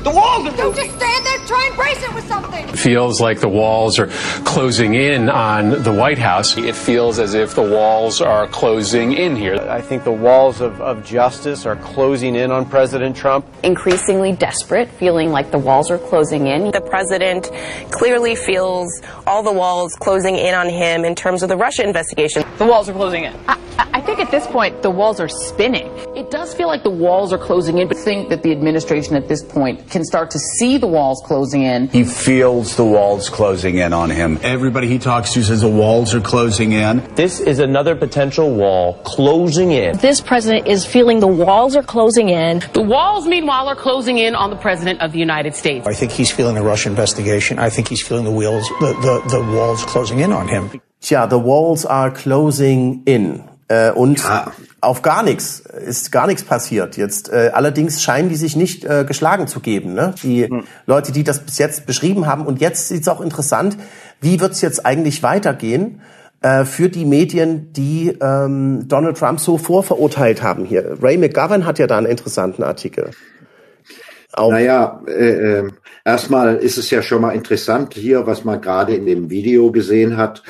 [SPEAKER 8] The walls are Don't just stand there, try and brace it with something.
[SPEAKER 9] feels like the walls are closing in on the White House. It feels as if the walls are closing in here.
[SPEAKER 10] I think the walls of, of justice are closing in on President Trump.
[SPEAKER 11] increasingly desperate, feeling like the walls are closing in.
[SPEAKER 12] The president clearly feels all the walls closing in on him in terms of the Russia investigation.
[SPEAKER 8] The walls are closing in.
[SPEAKER 11] I, I think at this point the walls are spinning. It does feel like the walls are closing in, but I think that the administration at this point can start to see the walls closing in.
[SPEAKER 13] He feels the walls closing in on him.
[SPEAKER 14] Everybody he talks to says the walls are closing in.
[SPEAKER 10] This is another potential wall closing in.
[SPEAKER 11] This president is feeling the walls are closing in.
[SPEAKER 8] The walls, meanwhile, are closing in on the president of the United States.
[SPEAKER 14] I think he's feeling the Russia investigation. I think he's feeling the wheels, the, the, the walls closing in on him.
[SPEAKER 1] Tja, the walls are closing in. Äh, und
[SPEAKER 3] Ja.
[SPEAKER 1] auf gar nichts ist gar nichts passiert. Jetzt äh, allerdings scheinen die sich nicht äh, geschlagen zu geben. Ne? Die Leute, die das bis jetzt beschrieben haben. Und jetzt ist es auch interessant, wie wird es jetzt eigentlich weitergehen äh, für die Medien, die ähm, Donald Trump so vorverurteilt haben hier. Ray McGovern hat ja da einen interessanten Artikel. Auch
[SPEAKER 3] Naja, äh, äh, erstmal ist es ja schon mal interessant hier, was man gerade in dem Video gesehen hat,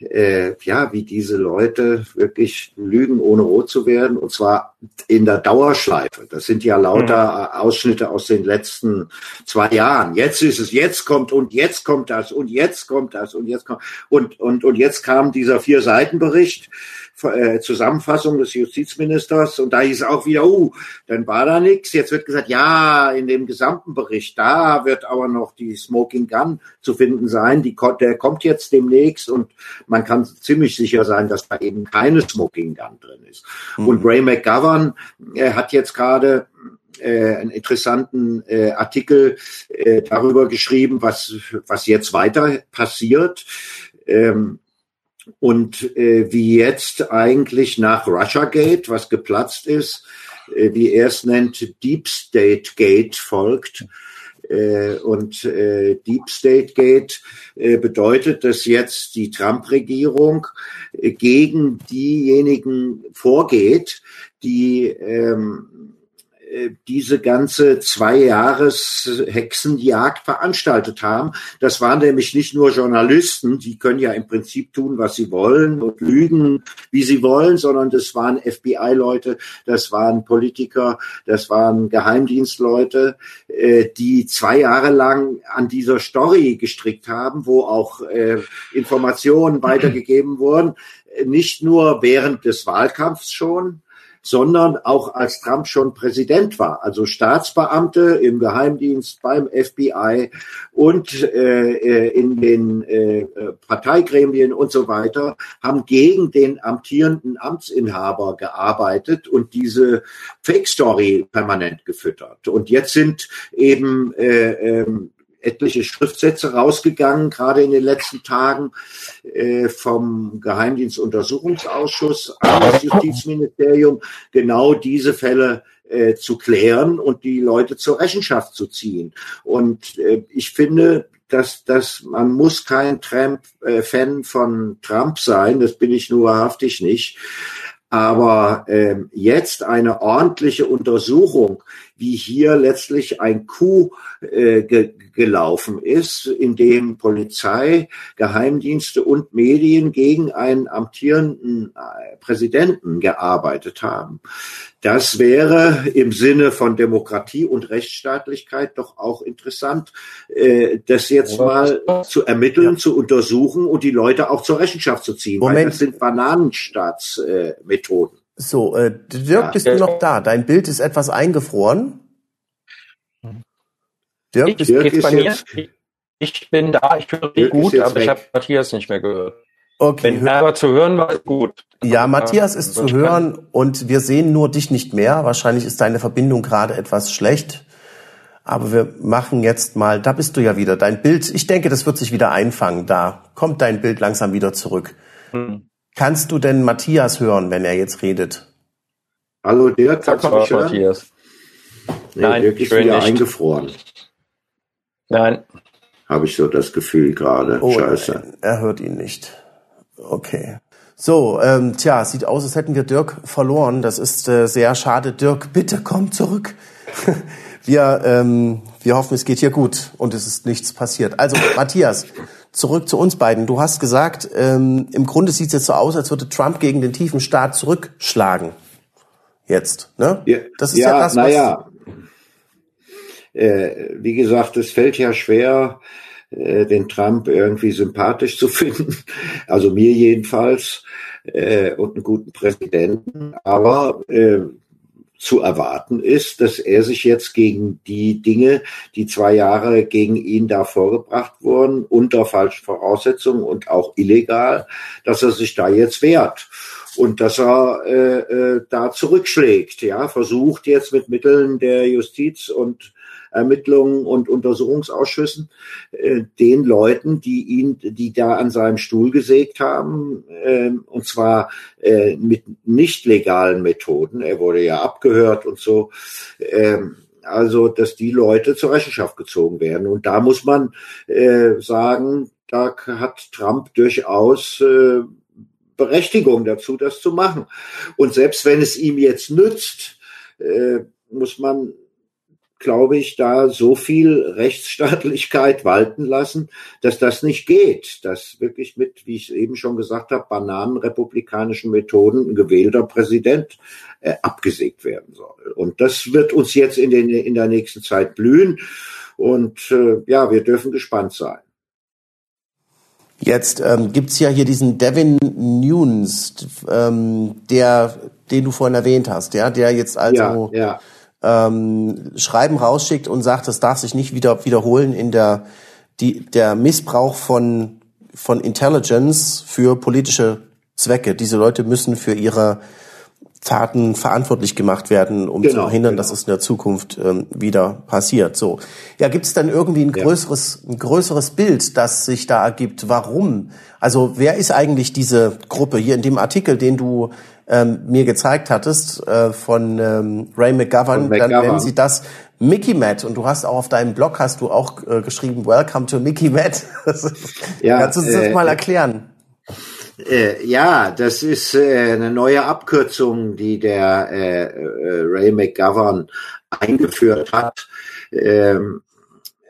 [SPEAKER 3] äh, ja, wie diese Leute wirklich lügen, ohne rot zu werden, und zwar in der Dauerschleife. Das sind ja lauter äh, Ausschnitte aus den letzten zwei Jahren. Jetzt ist es, jetzt kommt und jetzt kommt das und jetzt kommt das und jetzt kommt und und und jetzt kam dieser vier Seiten Bericht äh, Zusammenfassung des Justizministers und da hieß auch wieder, uh, dann war da nichts. Jetzt wird gesagt, ja, in dem gesamten Bericht, da wird aber noch die Smoking Gun zu finden sein. Die, der kommt jetzt demnächst und man kann ziemlich sicher sein, dass da eben keine Smoking Gun drin ist. Und Ray McGovern äh, hat jetzt gerade äh, einen interessanten äh, Artikel äh, darüber geschrieben, was, was jetzt weiter passiert. Ähm, und äh, wie jetzt eigentlich nach Russiagate, was geplatzt ist, äh, wie er es nennt, Deep State Gate folgt. Äh, und äh, Deep State Gate äh, bedeutet, dass jetzt die Trump-Regierung äh, gegen diejenigen vorgeht, die ähm, äh, diese ganze zwei Jahres Hexenjagd veranstaltet haben. Das waren nämlich nicht nur Journalisten, die können ja im Prinzip tun, was sie wollen und lügen, wie sie wollen, sondern das waren FBI-Leute, das waren Politiker, das waren Geheimdienstleute, äh, die zwei Jahre lang an dieser Story gestrickt haben, wo auch äh, Informationen weitergegeben wurden, nicht nur während des Wahlkampfs schon, sondern auch als Trump schon Präsident war. Also Staatsbeamte im Geheimdienst, beim FBI und äh, äh, in den äh, äh, Parteigremien und so weiter haben gegen den amtierenden Amtsinhaber gearbeitet und diese Fake-Story permanent gefüttert. Und jetzt sind eben äh, ähm, etliche Schriftsätze rausgegangen, gerade in den letzten Tagen äh, vom Geheimdienstuntersuchungsausschuss an das Justizministerium, genau diese Fälle äh, zu klären und die Leute zur Rechenschaft zu ziehen. Und äh, ich finde, dass, dass man muss kein Trump, äh, Fan von Trump sein, das bin ich nur wahrhaftig nicht. Aber ähm, jetzt eine ordentliche Untersuchung, wie hier letztlich ein Coup äh, ge gelaufen ist, in dem Polizei, Geheimdienste und Medien gegen einen amtierenden äh, Präsidenten gearbeitet haben. Das wäre im Sinne von Demokratie und Rechtsstaatlichkeit doch auch interessant, äh, das jetzt mal zu ermitteln, zu untersuchen und die Leute auch zur Rechenschaft zu ziehen. Weil
[SPEAKER 1] Moment.
[SPEAKER 3] das sind Bananenstaatsmethoden.
[SPEAKER 1] So, äh, Dirk,
[SPEAKER 3] Ja.
[SPEAKER 1] bist du noch da? Dein Bild ist etwas eingefroren. Dirk, bist
[SPEAKER 3] Dirk
[SPEAKER 2] Geht's
[SPEAKER 3] ist
[SPEAKER 2] bei mir?
[SPEAKER 3] jetzt,
[SPEAKER 2] Ich bin da, ich höre dich gut, aber weg. ich habe Matthias nicht mehr gehört. Okay. Wenn Herbert zu hören war, gut.
[SPEAKER 1] Ja, Matthias ist zu hören und wir sehen nur dich nicht mehr. Wahrscheinlich ist deine Verbindung gerade etwas schlecht. Aber wir machen jetzt mal, da bist du ja wieder, dein Bild, ich denke, das wird sich wieder einfangen. Da kommt dein Bild langsam wieder zurück. Hm. Kannst du denn Matthias hören, wenn er jetzt redet?
[SPEAKER 3] Hallo Dirk, kannst du mich hören? Matthias.
[SPEAKER 2] Nee, Nein,
[SPEAKER 3] Dirk ist wieder nicht. eingefroren.
[SPEAKER 2] Nein.
[SPEAKER 3] Habe ich so das Gefühl gerade. Oh, Scheiße. Nein,
[SPEAKER 1] er hört ihn nicht. Okay. So, ähm, tja, sieht aus, als hätten wir Dirk verloren. Das ist äh, sehr schade. Dirk, bitte komm zurück. [LAUGHS] wir, ähm, wir hoffen, es geht hier gut und es ist nichts passiert. Also, Matthias, zurück zu uns beiden. Du hast gesagt, ähm, im Grunde sieht es jetzt so aus, als würde Trump gegen den tiefen Staat zurückschlagen. Jetzt, ne?
[SPEAKER 3] Ja, das ist ja, ja das, was... Naja, äh, wie gesagt, es fällt ja schwer, äh, den Trump irgendwie sympathisch zu [LAUGHS] finden. Also mir jedenfalls äh, und einen guten Präsidenten. Aber äh, zu erwarten ist, dass er sich jetzt gegen die Dinge, die zwei Jahre gegen ihn da vorgebracht wurden, unter falschen Voraussetzungen und auch illegal, dass er sich da jetzt wehrt und dass er äh, äh, da zurückschlägt, ja, versucht jetzt mit Mitteln der Justiz und Ermittlungen und Untersuchungsausschüssen äh, den Leuten, die ihn, die da an seinem Stuhl gesägt haben, äh, und zwar äh, mit nicht legalen Methoden. Er wurde ja abgehört und so. Äh, also, dass die Leute zur Rechenschaft gezogen werden. Und da muss man äh, sagen, da hat Trump durchaus Berechtigung dazu, das zu machen. Und selbst wenn es ihm jetzt nützt, muss man glaube ich, da so viel Rechtsstaatlichkeit [LAUGHS] walten lassen, dass das nicht geht, dass wirklich mit, wie ich eben schon gesagt habe, bananenrepublikanischen Methoden ein gewählter Präsident äh, abgesägt werden soll. Und das wird uns jetzt in, den, in der nächsten Zeit blühen. Und äh, ja, wir dürfen gespannt sein.
[SPEAKER 1] Jetzt ähm, gibt ja hier diesen Devin Nunes, ähm, der, den du vorhin erwähnt hast, ja, der jetzt also
[SPEAKER 3] ja, ja
[SPEAKER 1] ähm, Schreiben rausschickt und sagt, das darf sich nicht wieder wiederholen in der die, der Missbrauch von von Intelligence für politische Zwecke. Diese Leute müssen für ihre Taten verantwortlich gemacht werden, um genau, zu verhindern, genau. dass es in der Zukunft ähm, wieder passiert. So, ja, gibt es dann irgendwie ein größeres, ein größeres Bild, das sich da ergibt? Warum? Also, wer ist eigentlich diese Gruppe hier in dem Artikel, den du ähm, mir gezeigt hattest äh, von ähm, Ray McGovern, McGovern, dann nennen sie das Mickey Matt und du hast auch auf deinem Blog hast du auch äh, geschrieben Welcome to Mickey Matt. [LAUGHS] ja, Kannst du uns äh, das mal erklären?
[SPEAKER 3] Äh, ja, das ist äh, eine neue Abkürzung, die der äh, äh Ray McGovern eingeführt hat. Ähm,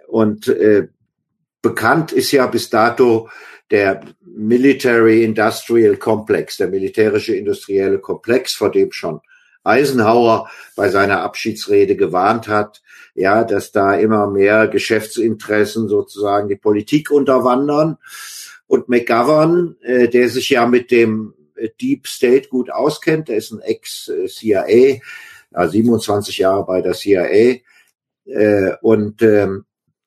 [SPEAKER 3] und äh, bekannt ist ja bis dato der Military Industrial Complex, der militärische industrielle Komplex, vor dem schon Eisenhower bei seiner Abschiedsrede gewarnt hat, ja, dass da immer mehr Geschäftsinteressen sozusagen die Politik unterwandern. Und McGovern, äh, der sich ja mit dem Deep State gut auskennt, der ist ein Ex-CIA, ja, 27 Jahre bei der CIA, äh, und ähm,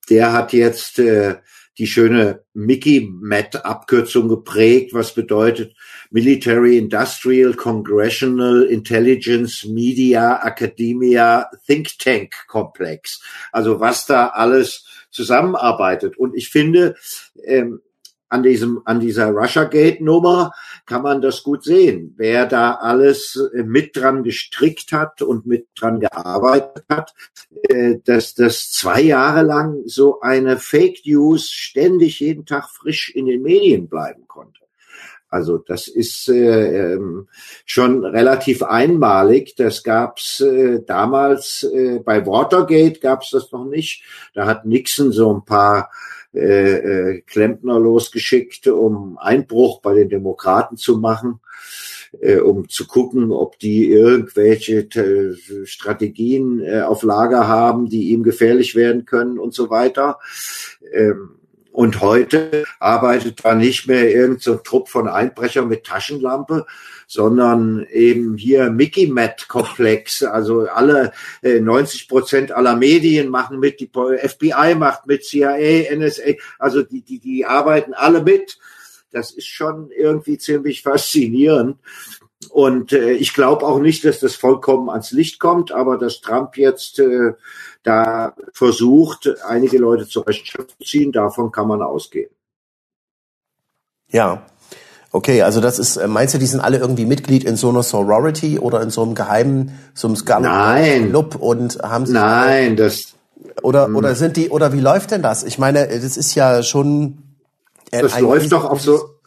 [SPEAKER 3] der hat jetzt äh, die schöne Mickey-Met-Abkürzung geprägt, was bedeutet Military Industrial Congressional Intelligence Media Academia Think Tank Komplex. Also was da alles zusammenarbeitet. Und ich finde, ähm, an diesem, an dieser Russiagate-Nummer kann man das gut sehen. Wer da alles äh, mit dran gestrickt hat und mit dran gearbeitet hat, äh, dass das zwei Jahre lang so eine Fake News ständig jeden Tag frisch in den Medien bleiben konnte. Also das ist äh, ähm, schon relativ einmalig. Das gab's äh, damals äh, bei Watergate gab's das noch nicht. Da hat Nixon so ein paar äh, äh, Klempner losgeschickt, um Einbruch bei den Demokraten zu machen, äh, um zu gucken, ob die irgendwelche äh, Strategien äh, auf Lager haben, die ihm gefährlich werden können und so weiter. Ähm, Und heute arbeitet da nicht mehr irgendein so Trupp von Einbrechern mit Taschenlampe, sondern eben hier Mickey Matt Komplex. Also alle äh, 90 Prozent aller Medien machen mit, die FBI macht mit, CIA, NSA. Also die, die, die arbeiten alle mit. Das ist schon irgendwie ziemlich faszinierend. Und äh, ich glaube auch nicht, dass das vollkommen ans Licht kommt, aber dass Trump jetzt äh, da versucht, einige Leute zur Rechenschaft zu ziehen, davon kann man ausgehen.
[SPEAKER 1] Ja. Okay, also das ist, äh, meinst du, die sind alle irgendwie Mitglied in so einer Sorority oder in so einem geheimen, so einem
[SPEAKER 3] Nein.
[SPEAKER 1] Club und haben sich
[SPEAKER 3] Nein, das
[SPEAKER 1] oder oder sind die oder wie läuft denn das? Ich meine, das ist ja schon
[SPEAKER 3] das läuft doch auf so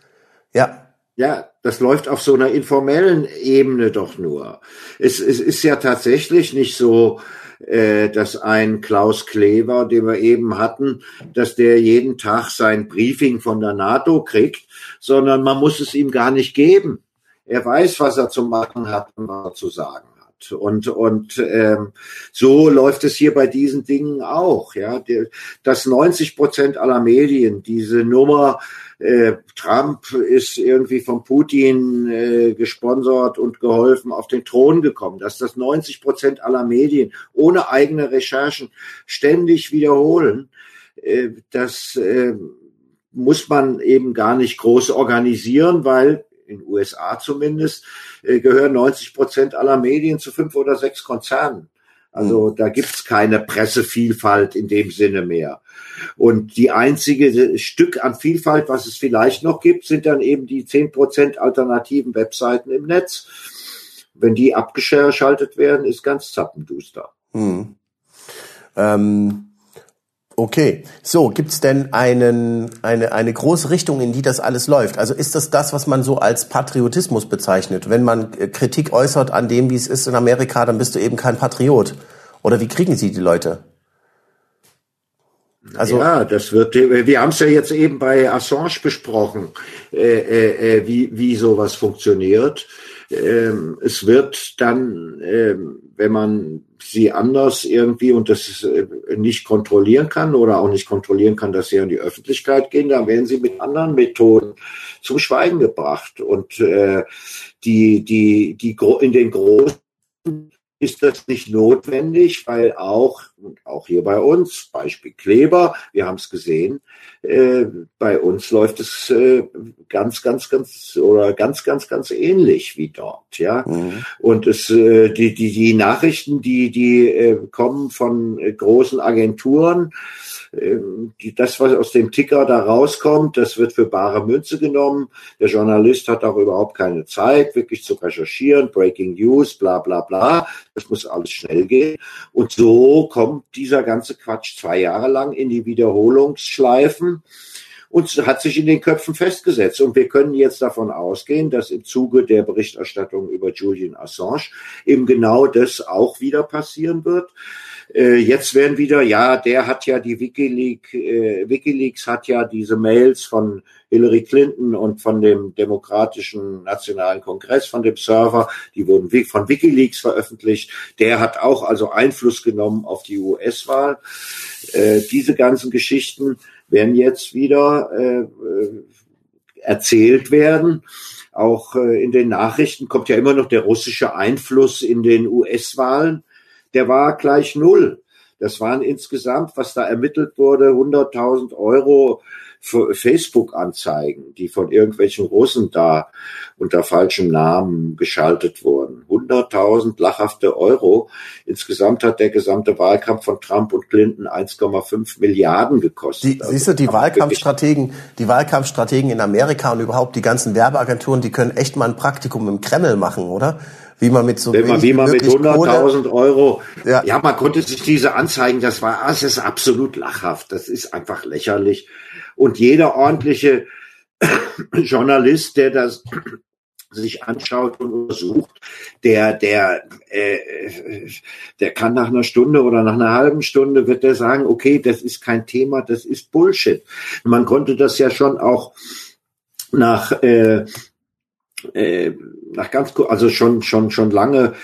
[SPEAKER 1] ja
[SPEAKER 3] ja, das läuft auf so einer informellen Ebene doch nur. Es, es ist ja tatsächlich nicht so, äh, dass ein Klaus Kleber, den wir eben hatten, dass der jeden Tag sein Briefing von der NATO kriegt, sondern man muss es ihm gar nicht geben. Er weiß, was er zu machen hat und was er zu sagen hat. Und, und ähm, so läuft es hier bei diesen Dingen auch. Ja, dass 90 Prozent aller Medien diese Nummer äh, Trump ist irgendwie von Putin äh, gesponsert und geholfen auf den Thron gekommen, dass das 90 Prozent aller Medien ohne eigene Recherchen ständig wiederholen, äh, das äh, muss man eben gar nicht groß organisieren, weil in USA zumindest äh, gehören 90 Prozent aller Medien zu fünf oder sechs Konzernen. Also da gibt's keine Pressevielfalt in dem Sinne mehr. Und die einzige Stück an Vielfalt, was es vielleicht noch gibt, sind dann eben die zehn Prozent alternativen Webseiten im Netz. Wenn die abgeschaltet werden, ist ganz zappenduster.
[SPEAKER 1] Hm. Ähm, okay, so gibt's denn einen, eine, eine große Richtung, in die das alles läuft? Also ist das das, was man so als Patriotismus bezeichnet? Wenn man äh, Kritik äußert an dem, wie es ist in Amerika, dann bist du eben kein Patriot. Oder wie kriegen Sie die Leute?
[SPEAKER 3] Also ja, das wird. Wir haben es ja jetzt eben bei Assange besprochen, äh, äh, äh, wie wie sowas funktioniert. Ähm, es wird dann, ähm, wenn man sie anders irgendwie und das äh, nicht kontrollieren kann oder auch nicht kontrollieren kann, dass sie an die Öffentlichkeit gehen, dann werden sie mit anderen Methoden zum Schweigen gebracht. Und äh, die die die in den großen ist das nicht notwendig, weil auch, auch hier bei uns, Beispiel Kleber, wir haben es gesehen, äh, bei uns läuft es äh, ganz, ganz, ganz oder ganz, ganz, ganz ähnlich wie dort, ja. Mhm. Und es, äh, die, die, die Nachrichten, die, die äh, kommen von äh, großen Agenturen, das, was aus dem Ticker da rauskommt, das wird für bare Münze genommen. Der Journalist hat auch überhaupt keine Zeit, wirklich zu recherchieren, Breaking News, bla bla bla. Das muss alles schnell gehen. Und so kommt dieser ganze Quatsch zwei Jahre lang in die Wiederholungsschleifen und hat sich in den Köpfen festgesetzt. Und wir können jetzt davon ausgehen, dass im Zuge der Berichterstattung über Julian Assange eben genau das auch wieder passieren wird. Äh, jetzt werden wieder, ja, der hat ja die WikiLeaks, äh, WikiLeaks hat ja diese Mails von Hillary Clinton und von dem Demokratischen Nationalen Kongress, von dem Server, die wurden von WikiLeaks veröffentlicht. Der hat auch also Einfluss genommen auf die US-Wahl. Äh, diese ganzen Geschichten werden jetzt wieder äh, äh, erzählt werden. Auch äh, in den Nachrichten kommt ja immer noch der russische Einfluss in den US-Wahlen der war gleich null. Das waren insgesamt, was da ermittelt wurde, 100.000 Euro für Facebook-Anzeigen, die von irgendwelchen Russen da unter falschem Namen geschaltet wurden. 100.000 lachhafte Euro. Insgesamt hat der gesamte Wahlkampf von Trump und Clinton 1,5 Milliarden gekostet.
[SPEAKER 1] Die, siehst du, die Wahlkampfstrategen, die Wahlkampfstrategen in Amerika und überhaupt die ganzen Werbeagenturen, die können echt mal ein Praktikum im Kreml machen, oder? Wie man mit so
[SPEAKER 3] Wenn man, wie man mit 100.000 Euro, ja. ja, man konnte sich diese Anzeigen, das war, das ist absolut lachhaft, das ist einfach lächerlich. Und jeder ordentliche [COUGHS] Journalist, der das [COUGHS] sich anschaut und untersucht, der, der, äh, der kann nach einer Stunde oder nach einer halben Stunde wird der sagen, okay, das ist kein Thema, das ist Bullshit. Man konnte das ja schon auch nach äh, äh, nach ganz also schon schon schon lange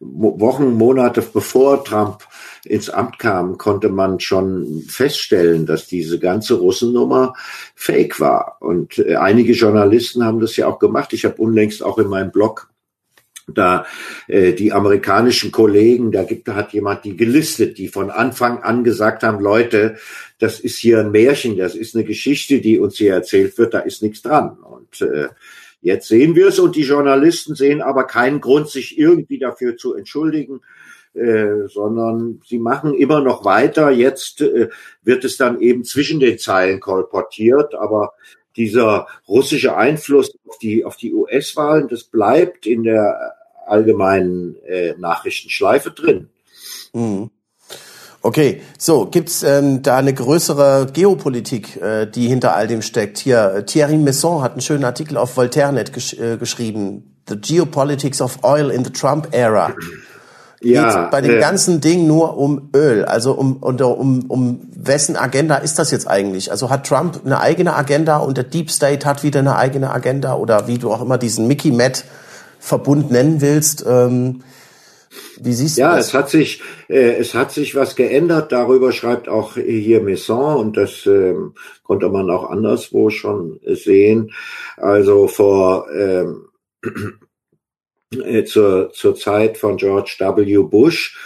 [SPEAKER 3] Wochen Monate bevor Trump ins Amt kam, konnte man schon feststellen, dass diese ganze Russennummer fake war. Und äh, einige Journalisten haben das ja auch gemacht. Ich habe unlängst auch in meinem Blog da äh, die amerikanischen Kollegen, da gibt, da hat jemand die gelistet, die von Anfang an gesagt haben, Leute, das ist hier ein Märchen, das ist eine Geschichte, die uns hier erzählt wird, da ist nichts dran. Und äh, jetzt sehen wir es und die Journalisten sehen aber keinen Grund, sich irgendwie dafür zu entschuldigen. Äh, sondern sie machen immer noch weiter. Jetzt äh, wird es dann eben zwischen den Zeilen kolportiert, aber dieser russische Einfluss auf die, auf die US-Wahlen, das bleibt in der allgemeinen äh, Nachrichtenschleife drin.
[SPEAKER 1] Mhm. Okay, so gibt's ähm, da eine größere Geopolitik, äh, die hinter all dem steckt? Hier Thierry Messon hat einen schönen Artikel auf Voltairenet gesch äh, geschrieben: The Geopolitics of Oil in the Trump Era ja, bei dem äh, ganzen Ding nur um Öl. Also um, um, um, um wessen Agenda ist das jetzt eigentlich? Also hat Trump eine eigene Agenda und der Deep State hat wieder eine eigene Agenda oder wie du auch immer diesen Mickey Matt Verbund nennen willst. Ähm, wie siehst
[SPEAKER 3] ja,
[SPEAKER 1] du
[SPEAKER 3] das? Ja, es hat sich, äh, es hat sich was geändert. Darüber schreibt auch hier Messon und das äh, konnte man auch anderswo schon sehen. Also vor ähm, [CLEARS THROAT] äh, zur, zur Zeit von George W. Bush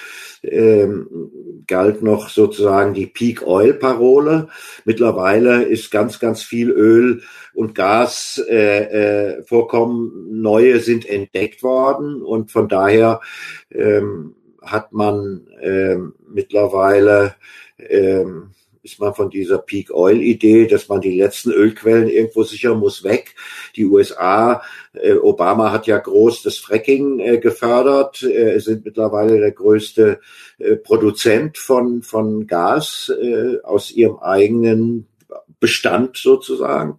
[SPEAKER 3] ähm, galt noch sozusagen die Peak Oil Parole. Mittlerweile ist ganz, ganz viel Öl und Gas äh, äh, Vorkommen neue sind entdeckt worden und von daher ähm, hat man ähm, mittlerweile ähm, ist man von dieser Peak Oil Idee, dass man die letzten Ölquellen irgendwo sichern muss, weg. Die USA, äh, Obama hat ja groß das Fracking äh, gefördert, äh, sind mittlerweile der größte äh, Produzent von, von Gas äh, aus ihrem eigenen Bestand sozusagen.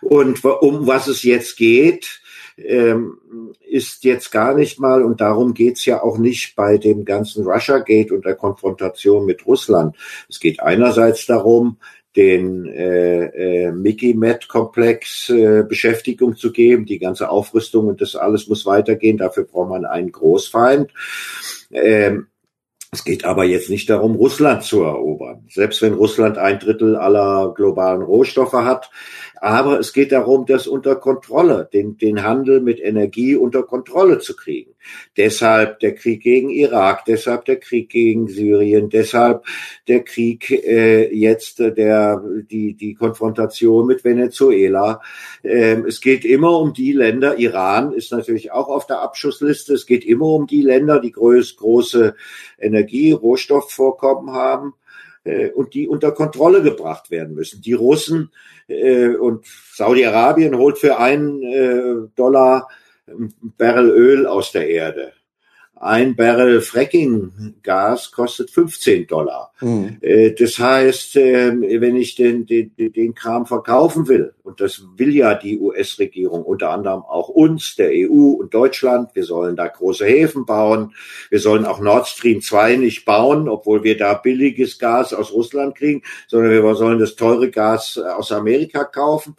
[SPEAKER 3] Und um was es jetzt geht, ähm, ist jetzt gar nicht mal, und darum geht's ja auch nicht bei dem ganzen Russia-Gate und der Konfrontation mit Russland. Es geht einerseits darum, den äh, äh, Mickey-Met-Komplex äh, Beschäftigung zu geben. Die ganze Aufrüstung und das alles muss weitergehen. Dafür braucht man einen Großfeind. Ähm, es geht aber jetzt nicht darum, Russland zu erobern. Selbst wenn Russland ein Drittel aller globalen Rohstoffe hat, aber es geht darum, das unter Kontrolle, den, den Handel mit Energie unter Kontrolle zu kriegen. Deshalb der Krieg gegen Irak, deshalb der Krieg gegen Syrien, deshalb der Krieg äh, jetzt, äh, der, die, die Konfrontation mit Venezuela. Ähm, es geht immer um die Länder, Iran ist natürlich auch auf der Abschussliste, es geht immer um die Länder, die groß, große Energie, Rohstoffvorkommen haben und die unter Kontrolle gebracht werden müssen. Die Russen äh, und Saudi-Arabien holt für einen äh, Dollar ein Barrel Öl aus der Erde ein Barrel Fracking-Gas kostet 15 Dollar. Mhm. Das heißt, ähm, wenn ich den, den, den Kram verkaufen will, und das will ja die US-Regierung, unter anderem auch uns, der EU und Deutschland, wir sollen da große Häfen bauen, wir sollen auch Nord Stream 2 nicht bauen, obwohl wir da billiges Gas aus Russland kriegen, sondern wir sollen das teure Gas aus Amerika kaufen.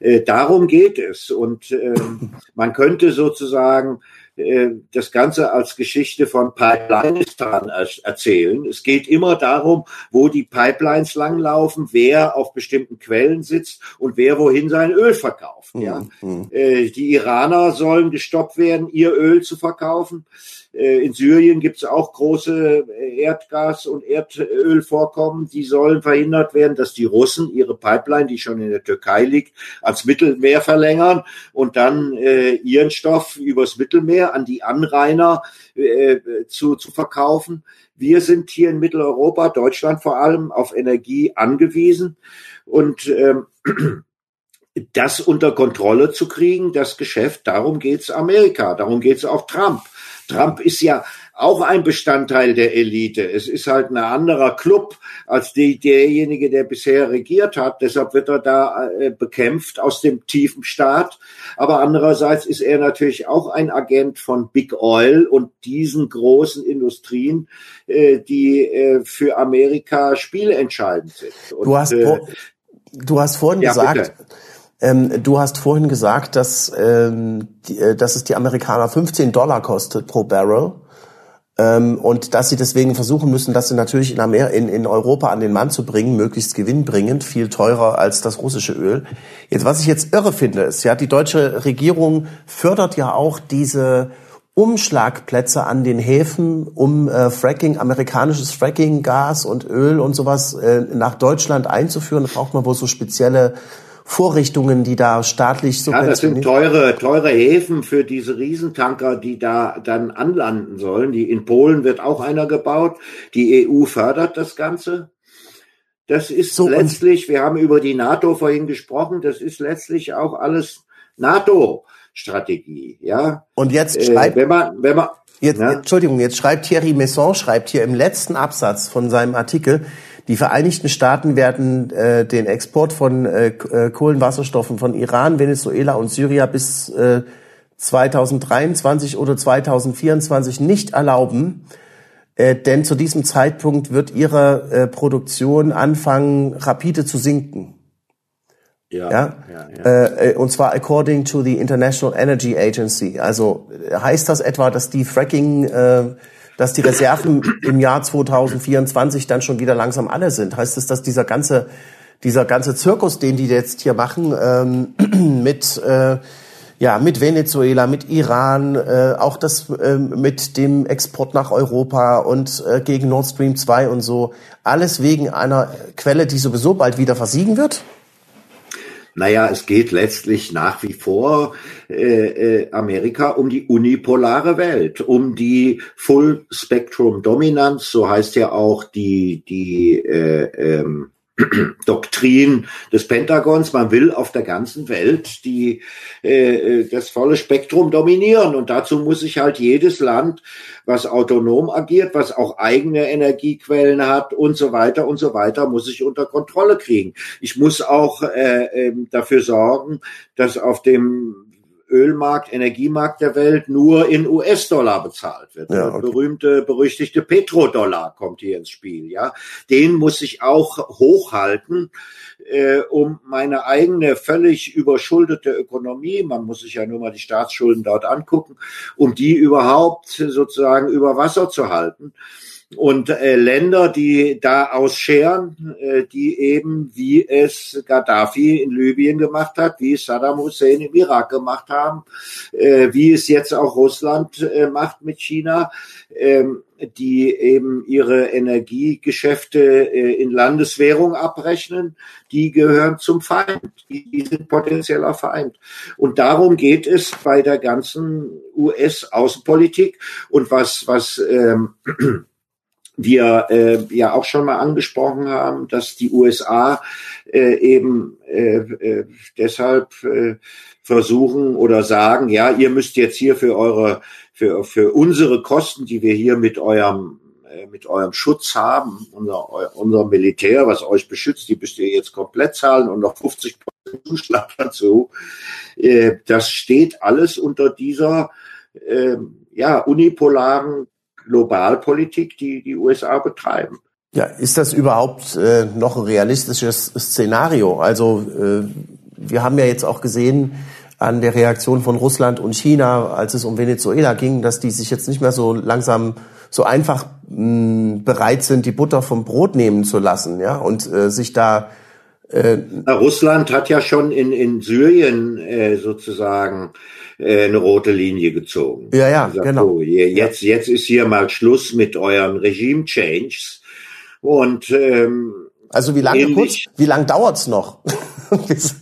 [SPEAKER 3] Äh, darum geht es. Und ähm, [LAUGHS] man könnte sozusagen äh, das Ganze als Geschichte von Pipelines dran erzählen. Es geht immer darum, wo die Pipelines langlaufen, wer auf bestimmten Quellen sitzt und wer wohin sein Öl verkauft. Ja, mhm. Äh, die Iraner sollen gestoppt werden, ihr Öl zu verkaufen. Äh, in Syrien gibt es auch große äh, Erdgas- und Erdölvorkommen. Die sollen verhindert werden, dass die Russen ihre Pipeline, die schon in der Türkei liegt, ans Mittelmeer verlängern und dann äh, ihren Stoff übers Mittelmeer an die Anrainer äh, zu, zu verkaufen. Wir sind hier in Mitteleuropa, Deutschland vor allem, auf Energie angewiesen. Und ähm, das unter Kontrolle zu kriegen, das Geschäft, darum geht's Amerika, darum geht's auch Trump. Trump ist ja auch ein Bestandteil der Elite. Es ist halt ein anderer Club als die, derjenige, der bisher regiert hat. Deshalb wird er da äh, bekämpft aus dem tiefen Staat. Aber andererseits ist er natürlich auch ein Agent von Big Oil und diesen großen Industrien, äh, die äh, für Amerika spielentscheidend sind. Und,
[SPEAKER 1] du hast, äh, du hast vorhin ja, gesagt, bitte ähm, du hast vorhin gesagt, dass, ähm, die, äh, dass es die Amerikaner 15 Dollar kostet pro Barrel. Ähm, und dass sie deswegen versuchen müssen, das natürlich in, Amer in, in Europa an den Mann zu bringen, möglichst gewinnbringend, viel teurer als das russische Öl. Jetzt, was ich jetzt irre finde, ist, ja, die deutsche Regierung fördert ja auch diese Umschlagplätze an den Häfen, um äh, Fracking, amerikanisches Fracking, Gas und Öl und sowas äh, nach Deutschland einzuführen. Da braucht man wohl so spezielle Vorrichtungen, die da staatlich
[SPEAKER 3] subventioniert. Ja, das sind teure, teure Häfen für diese Riesentanker, die da dann anlanden sollen. Die in Polen wird auch einer gebaut. Die EU fördert das Ganze. Das ist so, letztlich, wir haben über die NATO vorhin gesprochen, das ist letztlich auch alles NATO. Strategie, ja.
[SPEAKER 1] Und jetzt äh, schreibt, äh, wenn man, wenn man, jetzt, ja? Entschuldigung, jetzt schreibt Thierry Messon, schreibt hier im letzten Absatz von seinem Artikel, die Vereinigten Staaten werden äh, den Export von äh, äh Kohlenwasserstoffen von Iran, Venezuela und Syrien bis äh, 2023 oder 2024 nicht erlauben, äh, denn zu diesem Zeitpunkt wird ihre äh, Produktion anfangen, rapide zu sinken. Ja, ja, ja, Äh, äh und zwar according to the International Energy Agency. Also äh, heißt das etwa, dass die Fracking, äh, dass die Reserven im Jahr 2024 dann schon wieder langsam alle sind? Heißt es, dass dieser ganze dieser ganze Zirkus, den die jetzt hier machen, ähm, [CLEARS THROAT] mit äh, ja mit Venezuela, mit Iran, äh, auch das äh, mit dem Export nach Europa und äh, gegen Nord Stream 2 und so, alles wegen einer Quelle, die sowieso bald wieder versiegen wird?
[SPEAKER 3] Naja, es geht letztlich nach wie vor äh, äh, Amerika um die unipolare Welt, um die Full Spectrum Dominance, so heißt ja auch die die äh, ähm, [CLEARS THROAT] Doktrin des Pentagons. Man will auf der ganzen Welt die, äh, äh, das volle Spektrum dominieren. Und dazu muss sich halt jedes Land, was autonom agiert, was auch eigene Energiequellen hat und so weiter und so weiter, muss sich unter Kontrolle kriegen. Ich muss auch äh, äh, dafür sorgen, dass auf dem Ölmarkt, Energiemarkt der Welt nur in US-Dollar bezahlt wird. Ja, okay. Der berühmte, berüchtigte Petrodollar kommt hier ins Spiel. Ja, den muss ich auch hochhalten, äh, um meine eigene völlig überschuldete Ökonomie, man muss sich ja nur mal die Staatsschulden dort angucken, um die überhaupt sozusagen über Wasser zu halten und äh, Länder, die da ausscheren, äh, die eben, wie es Gaddafi in Libyen gemacht hat, wie es Saddam Hussein im Irak gemacht haben, äh, wie es jetzt auch Russland äh, macht mit China, äh, die eben ihre Energiegeschäfte äh, in Landeswährung abrechnen, die gehören zum Feind, die, die sind potenzieller Feind. Und darum geht es bei der ganzen US-Außenpolitik und was, was ähm, [CLEARS THROAT] wir äh, ja auch schon mal angesprochen haben, dass die USA äh, eben äh, äh, deshalb äh, versuchen oder sagen, ja, ihr müsst jetzt hier für eure für für unsere Kosten, die wir hier mit eurem äh, mit eurem Schutz haben, unser, unser Militär, was euch beschützt, die müsst ihr jetzt komplett zahlen und noch 50 Prozent Zuschlag dazu. Äh, das steht alles unter dieser äh, ja, unipolaren Globalpolitik, die die USA betreiben.
[SPEAKER 1] Ja, ist das überhaupt äh, noch ein realistisches Szenario? Also äh, wir haben ja jetzt auch gesehen an der Reaktion von Russland und China, als es um Venezuela ging, dass die sich jetzt nicht mehr so langsam so einfach mh, bereit sind, die Butter vom Brot nehmen zu lassen, ja, und äh, sich da
[SPEAKER 3] äh, Russland hat ja schon in, in Syrien äh, sozusagen äh, eine rote Linie gezogen.
[SPEAKER 1] Ja, ja, sagt, genau.
[SPEAKER 3] Oh, jetzt, jetzt ist hier mal Schluss mit euren Regime-Changes. Und ähm,
[SPEAKER 1] also wie lange kurz, wie lange dauert's noch, [LAUGHS] bis,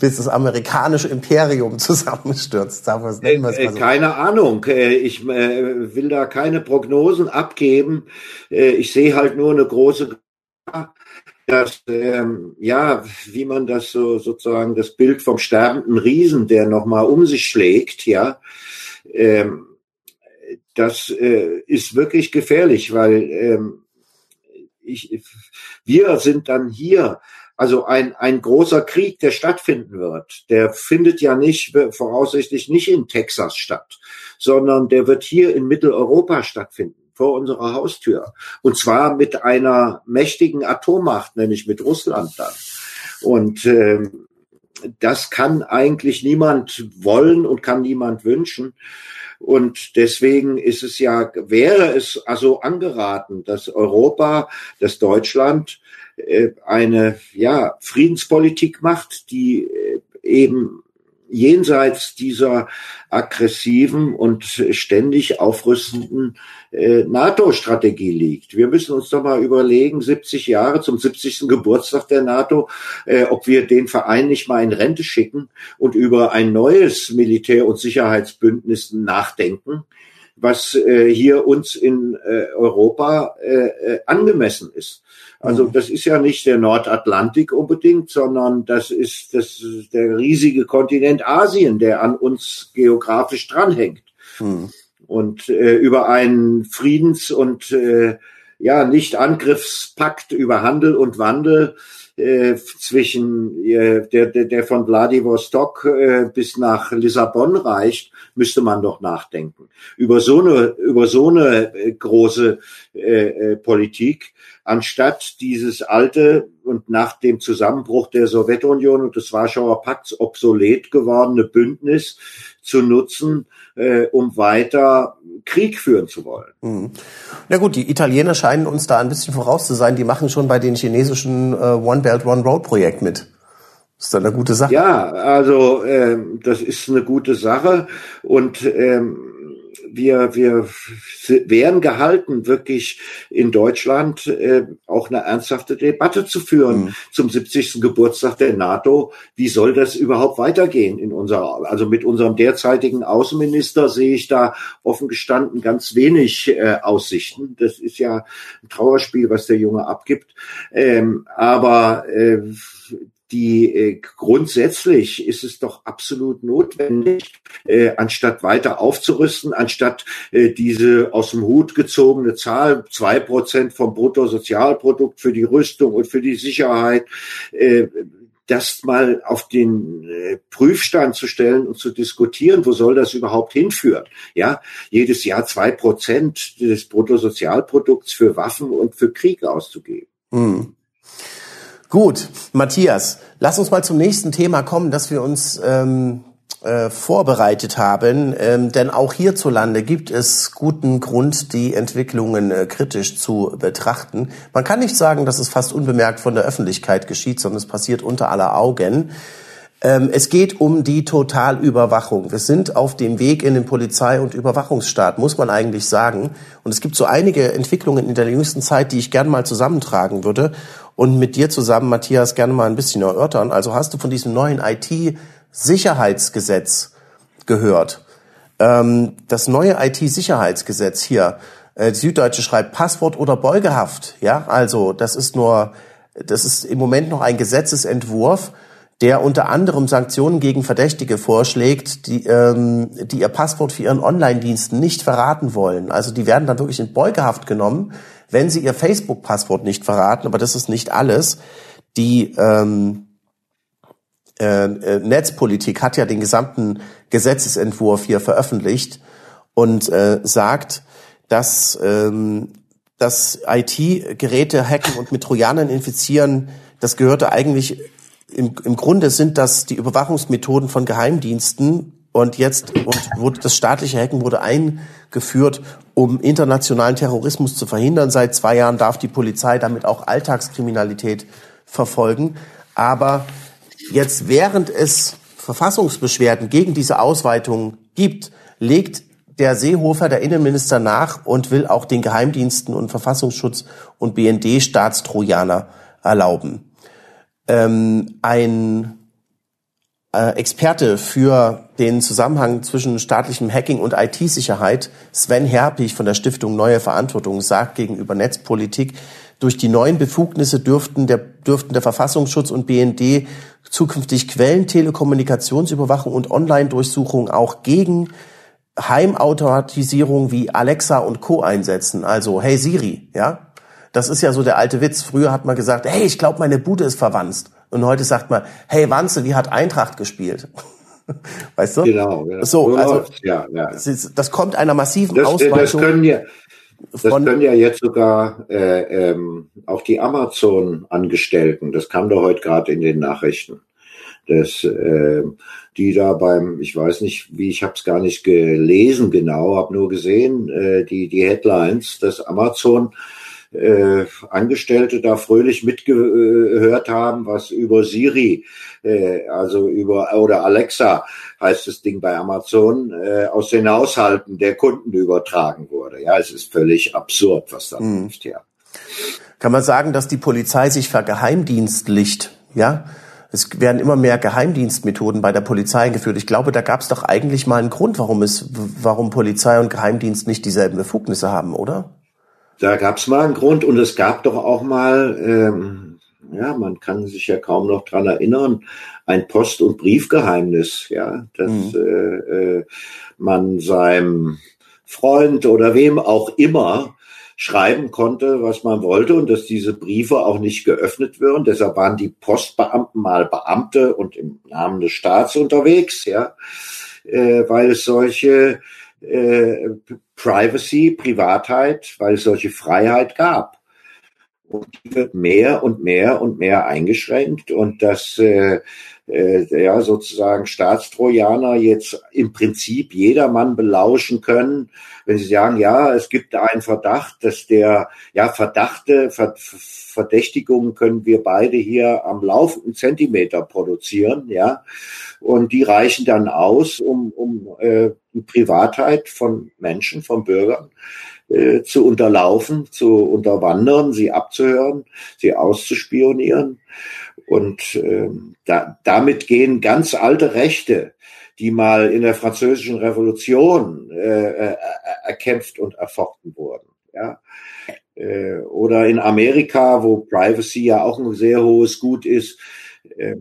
[SPEAKER 1] bis das amerikanische Imperium [LAUGHS] zusammenstürzt? Sagen wir,
[SPEAKER 3] nennen wir es mal so. Keine Ahnung. Äh, ich äh, will da keine Prognosen abgeben. Äh, ich sehe halt nur eine große Gefahr dass ähm, ja, wie man das so sozusagen das Bild vom sterbenden Riesen, der nochmal um sich schlägt, ja, ähm, das äh, ist wirklich gefährlich, weil ähm, ich, wir sind dann hier. Also ein, ein großer Krieg, der stattfinden wird, der findet ja nicht, voraussichtlich nicht in Texas statt, sondern der wird hier in Mitteleuropa stattfinden vor unserer Haustür. Und zwar mit einer mächtigen Atommacht, nämlich mit Russland dann. Und ähm, das kann eigentlich niemand wollen und kann niemand wünschen. Und deswegen ist es ja, wäre es also angeraten, dass Europa, dass Deutschland äh, eine ja, Friedenspolitik macht, die äh, eben jenseits dieser aggressiven und ständig aufrüstenden äh, NATO-Strategie liegt. Wir müssen uns doch mal überlegen, 70 Jahre zum 70. Geburtstag der NATO, äh, ob wir den Verein nicht mal in Rente schicken und über ein neues Militär- und Sicherheitsbündnis nachdenken, was äh, hier uns in äh, Europa äh, äh angemessen ist. Also mhm. das ist ja nicht der Nordatlantik unbedingt, sondern das ist, das ist der riesige Kontinent Asien, der an uns geografisch dranhängt. Mhm. Und äh, über einen Friedens- und äh, ja, Nicht-Angriffspakt über Handel und Wandel äh, zwischen äh, der, der, der von Vladivostok äh, bis nach Lissabon reicht, müsste man doch nachdenken. Über so eine, über so eine äh, große äh, äh, Politik, anstatt dieses alte und nach dem Zusammenbruch der Sowjetunion und des Warschauer Pakts obsolet gewordene Bündnis zu nutzen, äh, um weiter Krieg führen zu wollen. Mhm.
[SPEAKER 1] Na gut, die Italiener scheinen uns da ein bisschen voraus zu sein. Die machen schon bei den chinesischen äh, One Belt One Road Projekt mit. Ist dann eine gute Sache?
[SPEAKER 3] Ja, also ähm, das ist eine gute Sache und ähm, wir, wir wären gehalten, wirklich in Deutschland äh, auch eine ernsthafte Debatte zu führen mhm. zum 70. Geburtstag der NATO. Wie soll das überhaupt weitergehen in unserer, also mit unserem derzeitigen Außenminister sehe ich da offen gestanden ganz wenig äh, Aussichten. Das ist ja ein Trauerspiel, was der Junge abgibt. Ähm, aber äh, die äh, grundsätzlich ist es doch absolut notwendig, äh, anstatt weiter aufzurüsten, anstatt äh, diese aus dem Hut gezogene Zahl, zwei Prozent vom Bruttosozialprodukt für die Rüstung und für die Sicherheit, äh, das mal auf den äh, Prüfstand zu stellen und zu diskutieren, wo soll das überhaupt hinführen? Ja, jedes Jahr zwei Prozent des Bruttosozialprodukts für Waffen und für Krieg auszugeben.
[SPEAKER 1] Hm. Gut, Matthias, lass uns mal zum nächsten Thema kommen, das wir uns ähm, äh, vorbereitet haben. Ähm, denn auch hierzulande gibt es guten Grund, die Entwicklungen äh, kritisch zu betrachten. Man kann nicht sagen, dass es fast unbemerkt von der Öffentlichkeit geschieht, sondern es passiert unter aller Augen. Ähm, es geht um die Totalüberwachung. Wir sind auf dem Weg in den Polizei- und Überwachungsstaat, muss man eigentlich sagen. Und es gibt so einige Entwicklungen in der jüngsten Zeit, die ich gerne mal zusammentragen würde und mit dir zusammen, Matthias, gerne mal ein bisschen erörtern. Also hast du von diesem neuen IT-Sicherheitsgesetz gehört? Ähm, das neue IT-Sicherheitsgesetz hier, äh, die Süddeutsche schreibt Passwort oder Beugehaft. Ja, also das ist nur, das ist im Moment noch ein Gesetzesentwurf, der unter anderem Sanktionen gegen Verdächtige vorschlägt, die, ähm, die ihr Passwort für ihren Online-Diensten nicht verraten wollen. Also die werden dann wirklich in Beugehaft genommen wenn sie ihr Facebook-Passwort nicht verraten, aber das ist nicht alles. Die ähm, äh, äh, Netzpolitik hat ja den gesamten Gesetzesentwurf hier veröffentlicht und äh, sagt, dass ähm, das IT-Geräte hacken und mit Trojanern infizieren, das gehörte eigentlich im, im Grunde sind das die Überwachungsmethoden von Geheimdiensten und jetzt und wurde das staatliche Hacken wurde eingeführt, um internationalen Terrorismus zu verhindern. Seit zwei Jahren darf die Polizei damit auch Alltagskriminalität verfolgen. Aber jetzt, während es Verfassungsbeschwerden gegen diese Ausweitung gibt, legt der Seehofer, der Innenminister, nach und will auch den Geheimdiensten und Verfassungsschutz und BND Staatstrojaner erlauben. Ähm, ein äh, Experte für den Zusammenhang zwischen staatlichem Hacking und IT-Sicherheit, Sven Herpich von der Stiftung Neue Verantwortung, sagt gegenüber Netzpolitik, durch die neuen Befugnisse dürften der, dürften der Verfassungsschutz und BND zukünftig Quellentelekommunikationsüberwachung und Online-Durchsuchung auch gegen Heimautomatisierung wie Alexa und Co. einsetzen. Also, hey Siri, ja? Das ist ja so der alte Witz. Früher hat man gesagt, hey, ich glaube, meine Bude ist verwanzt. Und heute sagt man, hey Wanze, wie hat Eintracht gespielt? [LAUGHS] Weißt du?
[SPEAKER 3] Genau. Ja.
[SPEAKER 1] So, also ja, ja. Das, kommt einer massiven
[SPEAKER 3] das,
[SPEAKER 1] Ausweitung.
[SPEAKER 3] Das können ja, das können ja jetzt sogar äh, ähm, auch die Amazon-Angestellten. Das kam doch heute gerade in den Nachrichten dass äh, die da beim, ich weiß nicht, wie ich habe es gar nicht gelesen genau, habe nur gesehen äh, die die Headlines, dass Amazon äh, Angestellte da fröhlich mitgehört haben, was über Siri, äh, also über oder Alexa heißt das Ding bei Amazon, äh, aus den Haushalten der Kunden übertragen wurde. Ja, es ist völlig absurd, was da mhm. läuft, ja.
[SPEAKER 1] Kann man sagen, dass die Polizei sich vergeheimdienstlicht, ja? Es werden immer mehr Geheimdienstmethoden bei der Polizei eingeführt. Ich glaube, da gab es doch eigentlich mal einen Grund, warum es, warum Polizei und Geheimdienst nicht dieselben Befugnisse haben, oder?
[SPEAKER 3] Da gab es mal einen Grund und es gab doch auch mal, ähm, ja, man kann sich ja kaum noch dran erinnern, ein Post- und Briefgeheimnis, ja, dass mhm. äh, äh, man seinem Freund oder wem auch immer schreiben konnte, was man wollte und dass diese Briefe auch nicht geöffnet würden. Deshalb waren die Postbeamten mal Beamte und im Namen des Staats unterwegs, ja, äh, weil es solche äh, Privacy, Privatheit, weil es solche Freiheit gab. Und die wird mehr und mehr und mehr eingeschränkt. Und dass äh, äh, ja sozusagen Staatstrojaner jetzt im Prinzip jedermann belauschen können, wenn sie sagen, ja, es gibt einen Verdacht, dass der, ja, Verdachte, Ver Verdächtigungen können wir beide hier am laufenden Zentimeter produzieren, ja, und die reichen dann aus, um, um äh, die Privatheit von Menschen, von Bürgern äh, zu unterlaufen, zu unterwandern, sie abzuhören, sie auszuspionieren. Und äh, da, damit gehen ganz alte Rechte, die mal in der französischen Revolution äh, äh, erkämpft und erfochten wurden. Ja? Äh, oder in Amerika, wo Privacy ja auch ein sehr hohes Gut ist, äh,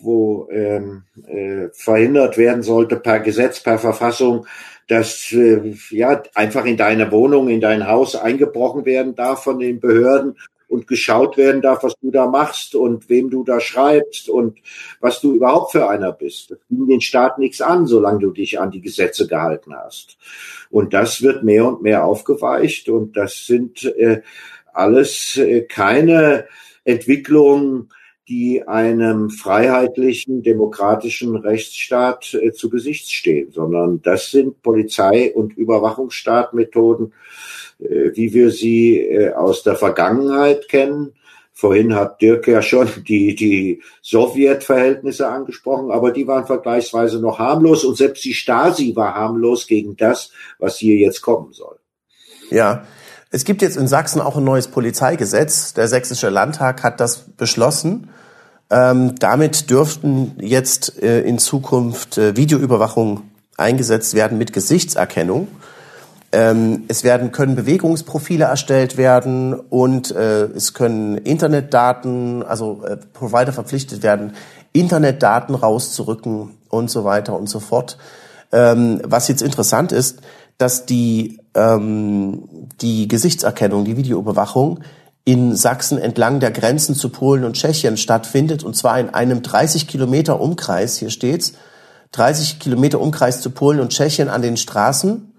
[SPEAKER 3] wo ähm, äh, verhindert werden sollte per Gesetz, per Verfassung, dass äh, ja einfach in deine Wohnung, in dein Haus eingebrochen werden darf von den Behörden und geschaut werden darf, was du da machst und wem du da schreibst und was du überhaupt für einer bist. Das ging den Staat nichts an, solange du dich an die Gesetze gehalten hast. Und das wird mehr und mehr aufgeweicht und das sind äh, alles äh, keine Entwicklungen, die einem freiheitlichen, demokratischen Rechtsstaat äh, zu Gesicht stehen, sondern das sind Polizei- und Überwachungsstaatmethoden, äh, wie wir sie äh, aus der Vergangenheit kennen. Vorhin hat Dirk ja schon [LAUGHS] die, die Sowjetverhältnisse angesprochen, aber die waren vergleichsweise noch harmlos und selbst die Stasi war harmlos gegen das, was hier jetzt kommen soll.
[SPEAKER 1] Ja, es gibt jetzt in Sachsen auch ein neues Polizeigesetz. Der sächsische Landtag hat das beschlossen. Ähm, damit dürften jetzt äh, in Zukunft äh, Videoüberwachung eingesetzt werden mit Gesichtserkennung. Ähm, es werden können Bewegungsprofile erstellt werden und äh, es können Internetdaten, also äh, Provider verpflichtet werden, Internetdaten rauszurücken und so weiter und so fort. Ähm, was jetzt interessant ist, dass die ähm, die Gesichtserkennung, die Videoüberwachung in Sachsen entlang der Grenzen zu Polen und Tschechien stattfindet, und zwar in einem 30 Kilometer Umkreis, hier steht's, 30 Kilometer Umkreis zu Polen und Tschechien an den Straßen.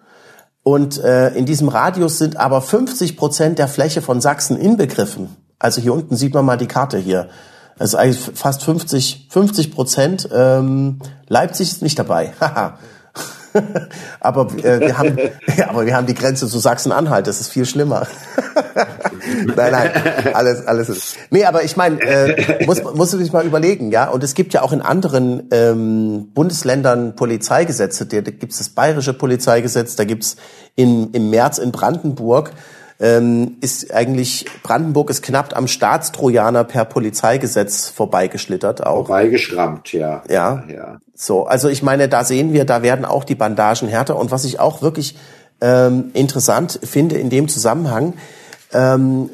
[SPEAKER 1] Und äh, in diesem Radius sind aber 50 Prozent der Fläche von Sachsen inbegriffen. Also hier unten sieht man mal die Karte hier. Also eigentlich fast 50, 50 Prozent. Ähm, Leipzig ist nicht dabei. [LAUGHS] Haha. [LAUGHS] aber, äh, wir haben, ja, [LAUGHS] aber wir haben die Grenze zu Sachsen-Anhalt, das ist viel schlimmer. [LAUGHS] nein, nein, alles, alles ist. Nee, aber ich meine, äh, muss, musst du dich mal überlegen, ja. Und es gibt ja auch in anderen ähm, Bundesländern Polizeigesetze. Da, da gibt es das bayerische Polizeigesetz, da gibt's in, im März in Brandenburg ähm, ist eigentlich, Brandenburg ist knapp am Staatstrojaner per Polizeigesetz vorbeigeschlittert auch.
[SPEAKER 3] Vorbeigeschrammt, ja.
[SPEAKER 1] ja. Ja. So, also ich meine, da sehen wir, da werden auch die Bandagen härter. Und was ich auch wirklich ähm, interessant finde in dem Zusammenhang, ähm,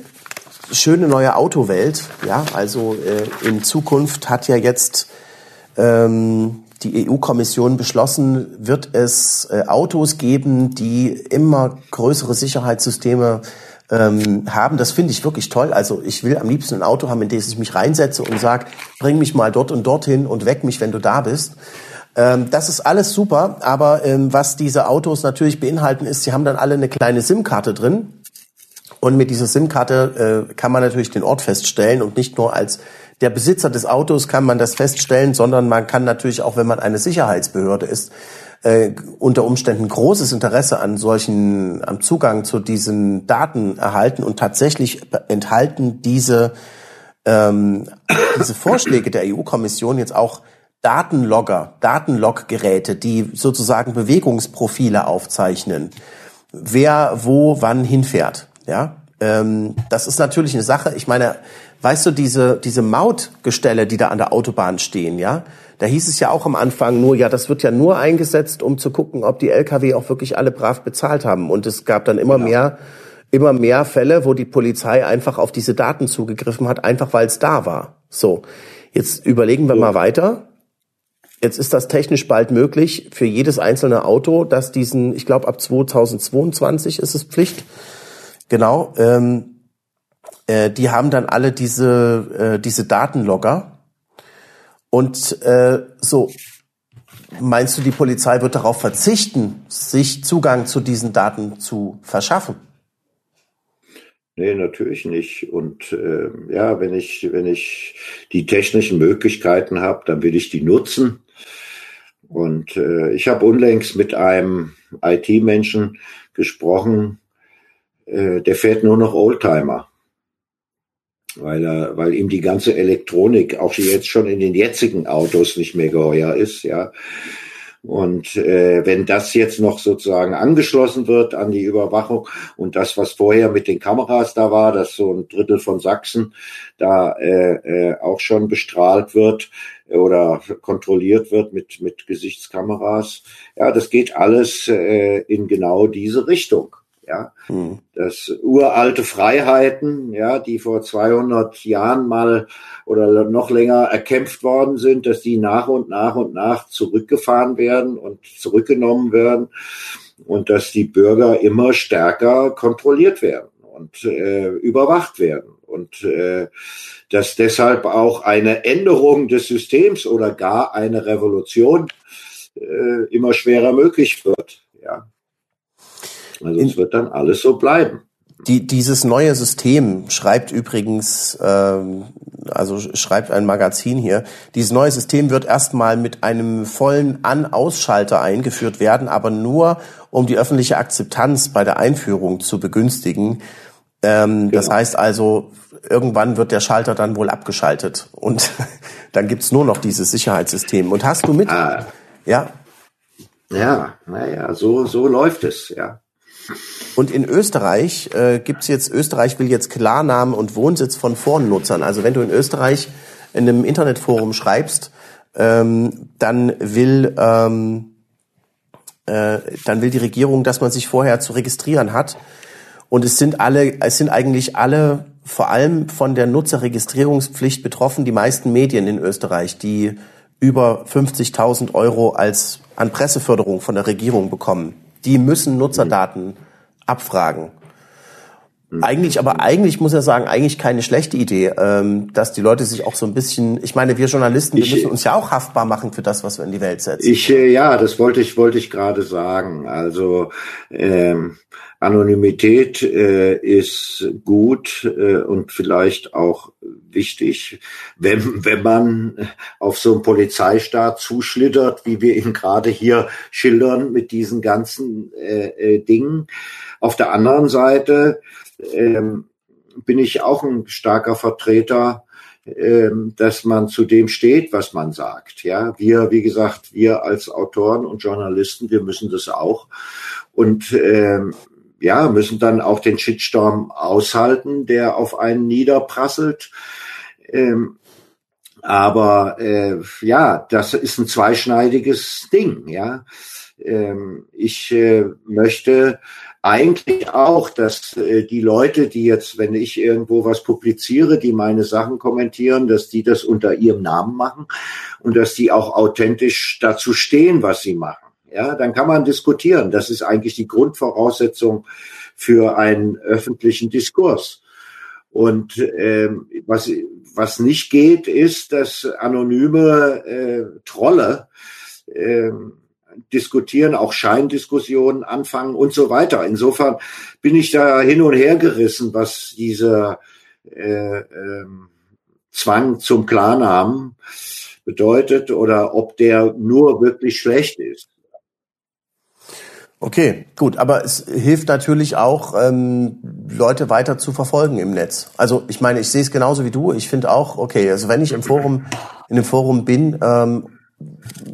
[SPEAKER 1] schöne neue Autowelt, ja, also äh, in Zukunft hat ja jetzt ähm, die EU-Kommission beschlossen, wird es äh, Autos geben, die immer größere Sicherheitssysteme ähm, haben. Das finde ich wirklich toll. Also ich will am liebsten ein Auto haben, in das ich mich reinsetze und sage, bring mich mal dort und dorthin und weck mich, wenn du da bist. Ähm, das ist alles super, aber ähm, was diese Autos natürlich beinhalten, ist, sie haben dann alle eine kleine SIM-Karte drin Und mit dieser SIM-Karte äh, kann man natürlich den Ort feststellen und nicht nur als der Besitzer des Autos kann man das feststellen, sondern man kann natürlich auch, wenn man eine Sicherheitsbehörde ist, äh, unter Umständen großes Interesse an solchen, am Zugang zu diesen Daten erhalten und tatsächlich enthalten diese ähm, [COUGHS] diese Vorschläge der EU-Kommission jetzt auch Datenlogger, Datenloggeräte, die sozusagen Bewegungsprofile aufzeichnen, wer wo wann hinfährt. Ja, ähm, das ist natürlich eine Sache. Ich meine, weißt du, diese diese Mautgestelle, die da an der Autobahn stehen, ja, da hieß es ja auch am Anfang nur, ja, das wird ja nur eingesetzt, um zu gucken, ob die LKW auch wirklich alle brav bezahlt haben. Und es gab dann immer genau. mehr immer mehr Fälle, wo die Polizei einfach auf diese Daten zugegriffen hat, einfach weil es da war. So, jetzt überlegen wir ja. mal weiter. Jetzt ist das technisch bald möglich für jedes einzelne Auto, dass diesen, ich glaube ab 2022 ist es Pflicht, genau, ähm, äh, die haben dann alle diese, äh, diese Datenlogger. Und äh, so, meinst du, die Polizei wird darauf verzichten, sich Zugang zu diesen Daten zu verschaffen?
[SPEAKER 3] Nee, natürlich nicht. Und äh, ja, wenn ich, wenn ich die technischen Möglichkeiten habe, dann will ich die nutzen. Und äh, ich habe unlängst mit einem IT-Menschen gesprochen, äh, der fährt nur noch Oldtimer. Weil, er, weil ihm die ganze Elektronik auch jetzt schon in den jetzigen Autos nicht mehr geheuer ist, ja. Und äh, wenn das jetzt noch sozusagen angeschlossen wird an die Überwachung und das, was vorher mit den Kameras da war, dass so ein Drittel von Sachsen da äh, äh, auch schon bestrahlt wird oder kontrolliert wird mit, mit Gesichtskameras, ja, das geht alles äh, in genau diese Richtung. Ja, hm. das uralte Freiheiten, ja, die vor 200 Jahren mal oder noch länger erkämpft worden sind, dass die nach und nach und nach zurückgefahren werden und zurückgenommen werden und dass die Bürger immer stärker kontrolliert werden und äh, überwacht werden und äh, dass deshalb auch eine Änderung des Systems oder gar eine Revolution äh, immer schwerer möglich wird. Ja. Also es wird dann alles so bleiben.
[SPEAKER 1] Die, dieses neue System schreibt übrigens, ähm, also schreibt ein Magazin hier, dieses neue System wird erstmal mit einem vollen An-Ausschalter eingeführt werden, aber nur um die öffentliche Akzeptanz bei der Einführung zu begünstigen. Ähm, genau. Das heißt also, irgendwann wird der Schalter dann wohl abgeschaltet und [LAUGHS] dann gibt's nur noch dieses Sicherheitssystem. Und hast du mit? Ah. Ja.
[SPEAKER 3] Ja, naja, so, so läuft es, ja.
[SPEAKER 1] Und in Österreich äh, gibt's jetzt, Österreich will jetzt Klarnamen und Wohnsitz von Vornutzern. Also wenn du in Österreich in einem Internetforum schreibst, ähm, dann will ähm, äh, dann will die Regierung, dass man sich vorher zu registrieren hat. Und es sind alle, es sind eigentlich alle vor allem von der Nutzerregistrierungspflicht betroffen, die meisten Medien in Österreich, die über 50.000 Euro als an Presseförderung von der Regierung bekommen die müssen Nutzerdaten abfragen. Eigentlich, aber eigentlich muss er sagen, eigentlich keine schlechte Idee, ähm, dass die Leute sich auch so ein bisschen, ich meine, wir Journalisten, wir ich, müssen uns ja auch haftbar machen für das, was wir in die Welt setzen.
[SPEAKER 3] Ich, äh, ja, das wollte ich, wollte ich gerade sagen. Also ähm, Anonymität äh, ist gut äh, und vielleicht auch wichtig, wenn, wenn man auf so einen Polizeistaat zuschlittert, wie wir ihn gerade hier schildern mit diesen ganzen äh, äh, Dingen. Auf der anderen Seite ähm, bin ich auch ein starker Vertreter, ähm, dass man zu dem steht, was man sagt. Ja, wir, wie gesagt, wir als Autoren und Journalisten, wir müssen das auch und ähm, ja, müssen dann auch den Shitstorm aushalten, der auf einen niederprasselt. Ähm, aber äh, ja, das ist ein zweischneidiges Ding. Ja, ähm, ich äh, möchte eigentlich auch, dass äh, die Leute, die jetzt, wenn ich irgendwo was publiziere, die meine Sachen kommentieren, dass die das unter ihrem Namen machen und dass die auch authentisch dazu stehen, was sie machen. Ja, dann kann man diskutieren. Das ist eigentlich die Grundvoraussetzung für einen öffentlichen Diskurs. Und ähm, was, was nicht geht, ist, dass anonyme äh, Trolle ähm, diskutieren, auch Scheindiskussionen anfangen und so weiter. Insofern bin ich da hin und her gerissen, was dieser äh, äh, Zwang zum Klarnamen bedeutet oder ob der nur wirklich schlecht ist.
[SPEAKER 1] Okay, gut, aber es hilft natürlich auch, ähm, Leute weiter zu verfolgen im Netz. Also ich meine, ich sehe es genauso wie du. Ich finde auch, okay, also wenn ich im Forum, in dem Forum bin, ähm,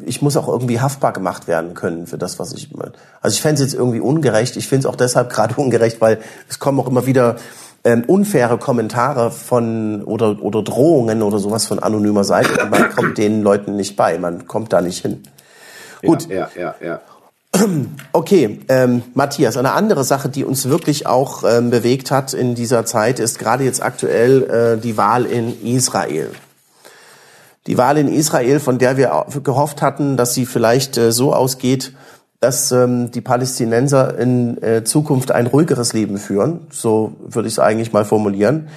[SPEAKER 1] ich muss auch irgendwie haftbar gemacht werden können für das, was ich. Also ich fände es jetzt irgendwie ungerecht. Ich finde es auch deshalb [LAUGHS] gerade ungerecht, weil es kommen auch immer wieder ähm, unfaire Kommentare von oder oder Drohungen oder sowas von anonymer Seite und man kommt den Leuten nicht bei, man kommt da nicht hin. Gut.
[SPEAKER 3] Ja, ja, ja. ja. [CLEARS THROAT]
[SPEAKER 1] Okay, ähm, Matthias, eine andere Sache, die uns wirklich auch ähm, bewegt hat in dieser Zeit, ist gerade jetzt aktuell äh, die Wahl in Israel. Die Wahl in Israel, von der wir gehofft hatten, dass sie vielleicht äh, so ausgeht, dass ähm, die Palästinenser in äh, Zukunft ein ruhigeres Leben führen. So würde ich es eigentlich mal formulieren.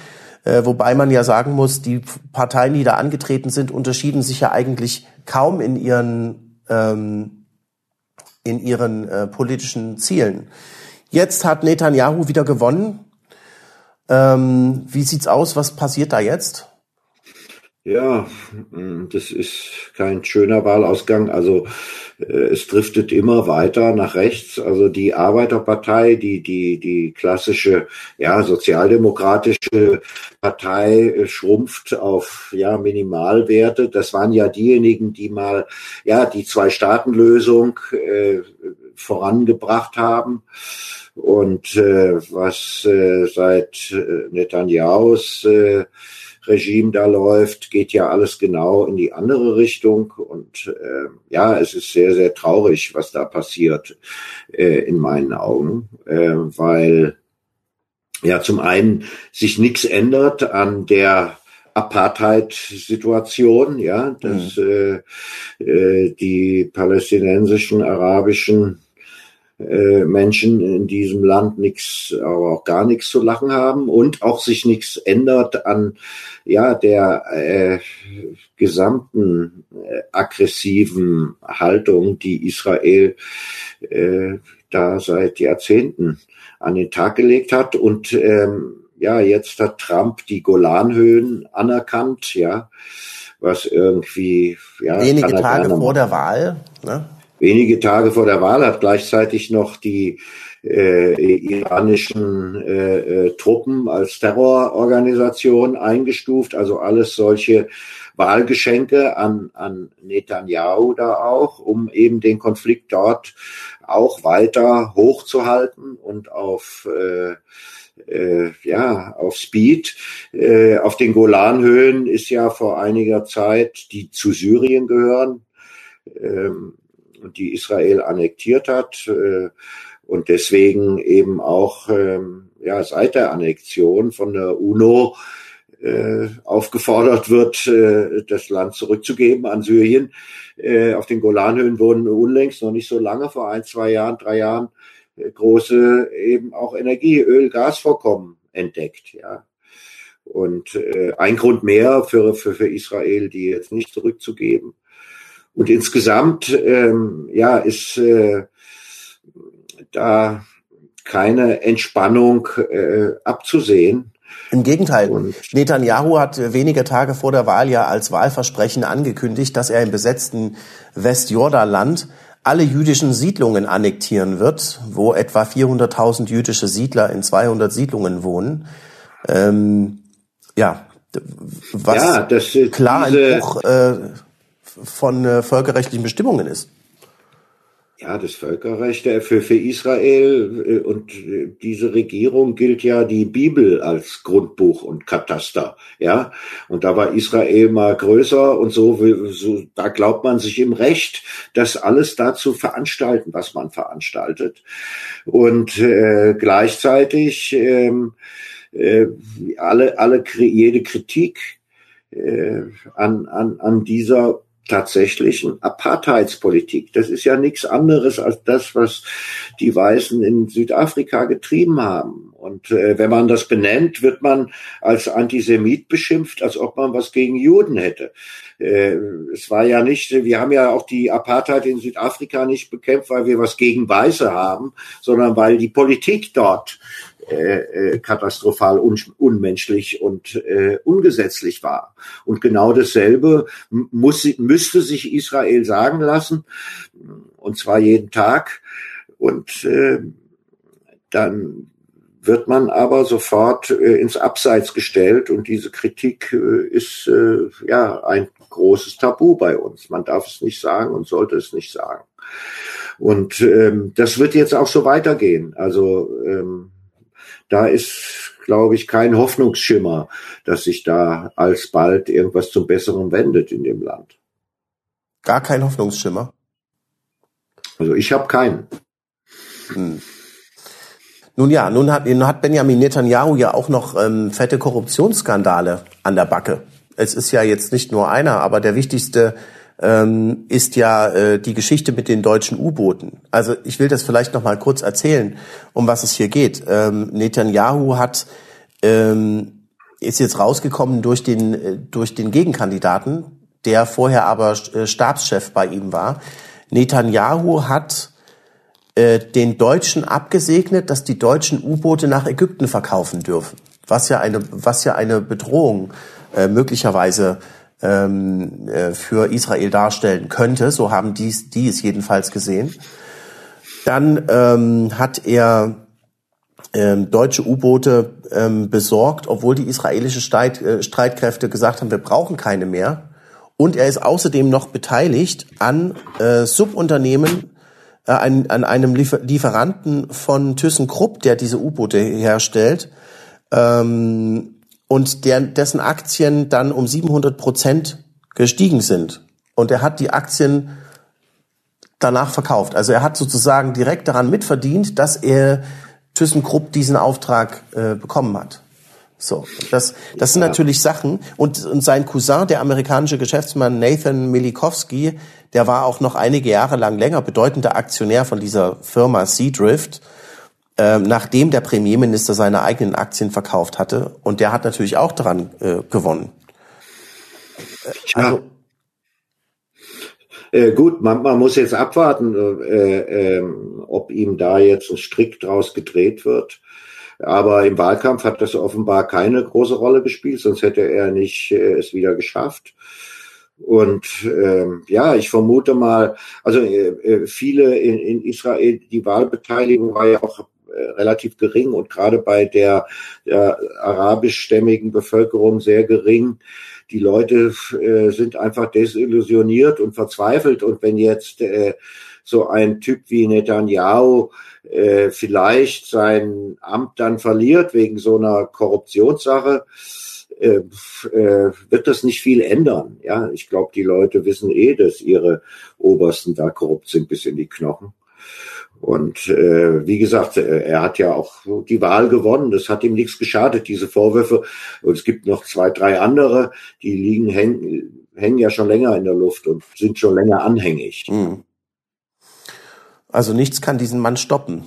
[SPEAKER 1] Äh, wobei man ja sagen muss, die Parteien, die da angetreten sind, unterschieden sich ja eigentlich kaum in ihren ähm, in ihren äh, politischen Zielen. Jetzt hat Netanyahu wieder gewonnen. Ähm, wie sieht's aus? Was passiert da jetzt?
[SPEAKER 3] Ja, das ist kein schöner Wahlausgang. Also es driftet immer weiter nach rechts. Also die Arbeiterpartei, die die die klassische ja sozialdemokratische Partei äh, schrumpft auf ja Minimalwerte. Das waren ja diejenigen, die mal ja die Zwei-Staaten-Lösung äh, vorangebracht haben. Und äh, was äh, seit äh, Netanyahus äh, Regime da läuft, geht ja alles genau in die andere Richtung. Und äh, ja, es ist sehr, sehr traurig, was da passiert äh, in meinen Augen, äh, weil ja zum einen sich nichts ändert an der Apartheid-Situation, ja, dass mhm. äh, äh, die palästinensischen, arabischen äh, Menschen in diesem Land nichts, aber auch gar nichts zu lachen haben und auch sich nichts ändert an ja der äh, gesamten äh, aggressiven Haltung, die Israel äh, da seit Jahrzehnten an den Tag gelegt hat und ähm, ja jetzt hat Trump die Golanhöhen anerkannt, ja was irgendwie ja
[SPEAKER 1] wenige Tage vor der Wahl, ne?
[SPEAKER 3] Wenige Tage vor der Wahl hat gleichzeitig noch die äh, iranischen äh, äh, Truppen als Terrororganisation eingestuft. Also alles solche Wahlgeschenke an, an Netanyahu da auch, um eben den Konflikt dort auch weiter hochzuhalten und auf äh, äh, ja, auf Speed. Äh, auf den Golanhöhen ist ja vor einiger Zeit, die zu Syrien gehören, ähm, und die Israel annektiert hat äh, und deswegen eben auch ähm, ja seit der Annexion von der UNO äh, aufgefordert wird, äh, das Land zurückzugeben an Syrien. Äh, auf den Golanhöhen wurden unlängst noch nicht so lange, vor ein, zwei Jahren, drei Jahren, äh, große eben auch Energie, Öl, Gasvorkommen entdeckt. Ja. Und äh, ein Grund mehr für, für, für Israel, die jetzt nicht zurückzugeben. Und insgesamt ähm, ja ist äh, da keine Entspannung äh, abzusehen.
[SPEAKER 1] Im Gegenteil. Netanyahu hat wenige Tage vor der Wahl ja als Wahlversprechen angekündigt, dass er im besetzten Westjordanland alle jüdischen Siedlungen annektieren wird, wo etwa 400.000 jüdische Siedler in 200 Siedlungen wohnen. Ähm, ja, was ja, das, klar ein Bruch äh, von äh, völkerrechtlichen Bestimmungen ist.
[SPEAKER 3] Ja, das Völkerrecht äh, für, für Israel äh, und äh, diese Regierung gilt ja die Bibel als Grundbuch und Kataster, ja. Und da war Israel mal größer und so, so da glaubt man sich im Recht, das alles dazu veranstalten, was man veranstaltet. Und äh, gleichzeitig ähm, äh, alle, alle jede Kritik äh, an, an, an dieser tatsächlichen Apartheidspolitik. Das ist ja nichts anderes als das, was die Weißen in Südafrika getrieben haben. Und äh, wenn man das benennt, wird man als Antisemit beschimpft, als ob man was gegen Juden hätte. Äh, es war ja nicht, wir haben ja auch die Apartheid in Südafrika nicht bekämpft, weil wir was gegen Weiße haben, sondern weil die Politik dort äh, äh, katastrophal un unmenschlich und äh, ungesetzlich war. Und genau dasselbe muss, müsste sich Israel sagen lassen, und zwar jeden Tag. Und äh, dann wird man aber sofort äh, ins Abseits gestellt und diese Kritik äh, ist äh, ja ein großes Tabu bei uns. Man darf es nicht sagen und sollte es nicht sagen. Und ähm, das wird jetzt auch so weitergehen. Also ähm, da ist, glaube ich, kein Hoffnungsschimmer, dass sich da alsbald irgendwas zum Besseren wendet in dem Land.
[SPEAKER 1] Gar kein Hoffnungsschimmer.
[SPEAKER 3] Also ich habe keinen.
[SPEAKER 1] Hm. Nun ja, nun hat, nun hat Benjamin Netanyahu ja auch noch ähm, fette Korruptionsskandale an der Backe. Es ist ja jetzt nicht nur einer, aber der wichtigste ähm, ist ja äh, die Geschichte mit den deutschen U-Booten. Also ich will das vielleicht noch mal kurz erzählen, um was es hier geht. Ähm, Netanyahu hat ähm, ist jetzt rausgekommen durch den äh, durch den Gegenkandidaten, der vorher aber äh, Stabschef bei ihm war. Netanyahu hat äh, den Deutschen abgesegnet, dass die deutschen U-Boote nach Ägypten verkaufen dürfen, was ja eine was ja eine Bedrohung äh, möglicherweise ähm, äh, für Israel darstellen könnte. So haben dies, die es jedenfalls gesehen. Dann ähm, hat er ähm, deutsche U-Boote ähm, besorgt, obwohl die israelische Streit, äh, Streitkräfte gesagt haben, wir brauchen keine mehr. Und er ist außerdem noch beteiligt an äh, Subunternehmen, äh, an, an einem Liefer Lieferanten von ThyssenKrupp, der diese U-Boote herstellt. Ähm, und der, dessen Aktien dann um 700 Prozent gestiegen sind. Und er hat die Aktien danach verkauft. Also er hat sozusagen direkt daran mitverdient, dass er ThyssenKrupp diesen Auftrag äh, bekommen hat. So, das, das sind ja. natürlich Sachen. Und, und sein Cousin, der amerikanische Geschäftsmann Nathan Milikowski, der war auch noch einige Jahre lang länger bedeutender Aktionär von dieser Firma Seadrift äh, nachdem der Premierminister seine eigenen Aktien verkauft hatte. Und der hat natürlich auch daran äh, gewonnen.
[SPEAKER 3] Äh, also, äh, gut, man, man, muss jetzt abwarten, äh, äh, ob ihm da jetzt ein Strick draus gedreht wird. Aber im Wahlkampf hat das offenbar keine große Rolle gespielt, sonst hätte er nicht äh, es wieder geschafft. Und ähm, ja, ich vermute mal, also äh, äh viele in, in Israel, die Wahlbeteiligung war ja auch relativ gering und gerade bei der, der arabischstämmigen Bevölkerung sehr gering. Die Leute äh, sind einfach desillusioniert und verzweifelt. Und wenn jetzt äh, so ein Typ wie Netanyahu äh, vielleicht sein Amt dann verliert wegen so einer Korruptionssache, äh, äh, wird das nicht viel ändern. Ja, ich glaube, die Leute wissen eh, dass ihre Obersten da korrupt sind bis in die Knochen. Und äh, wie gesagt, äh, er hat ja auch die Wahl gewonnen. Das hat ihm nichts geschadet, diese Vorwürfe. Und es gibt noch zwei, drei andere, die liegen hängen, hängen ja schon länger in der Luft und sind schon länger anhängig. Mhm.
[SPEAKER 1] Also nichts kann diesen Mann stoppen.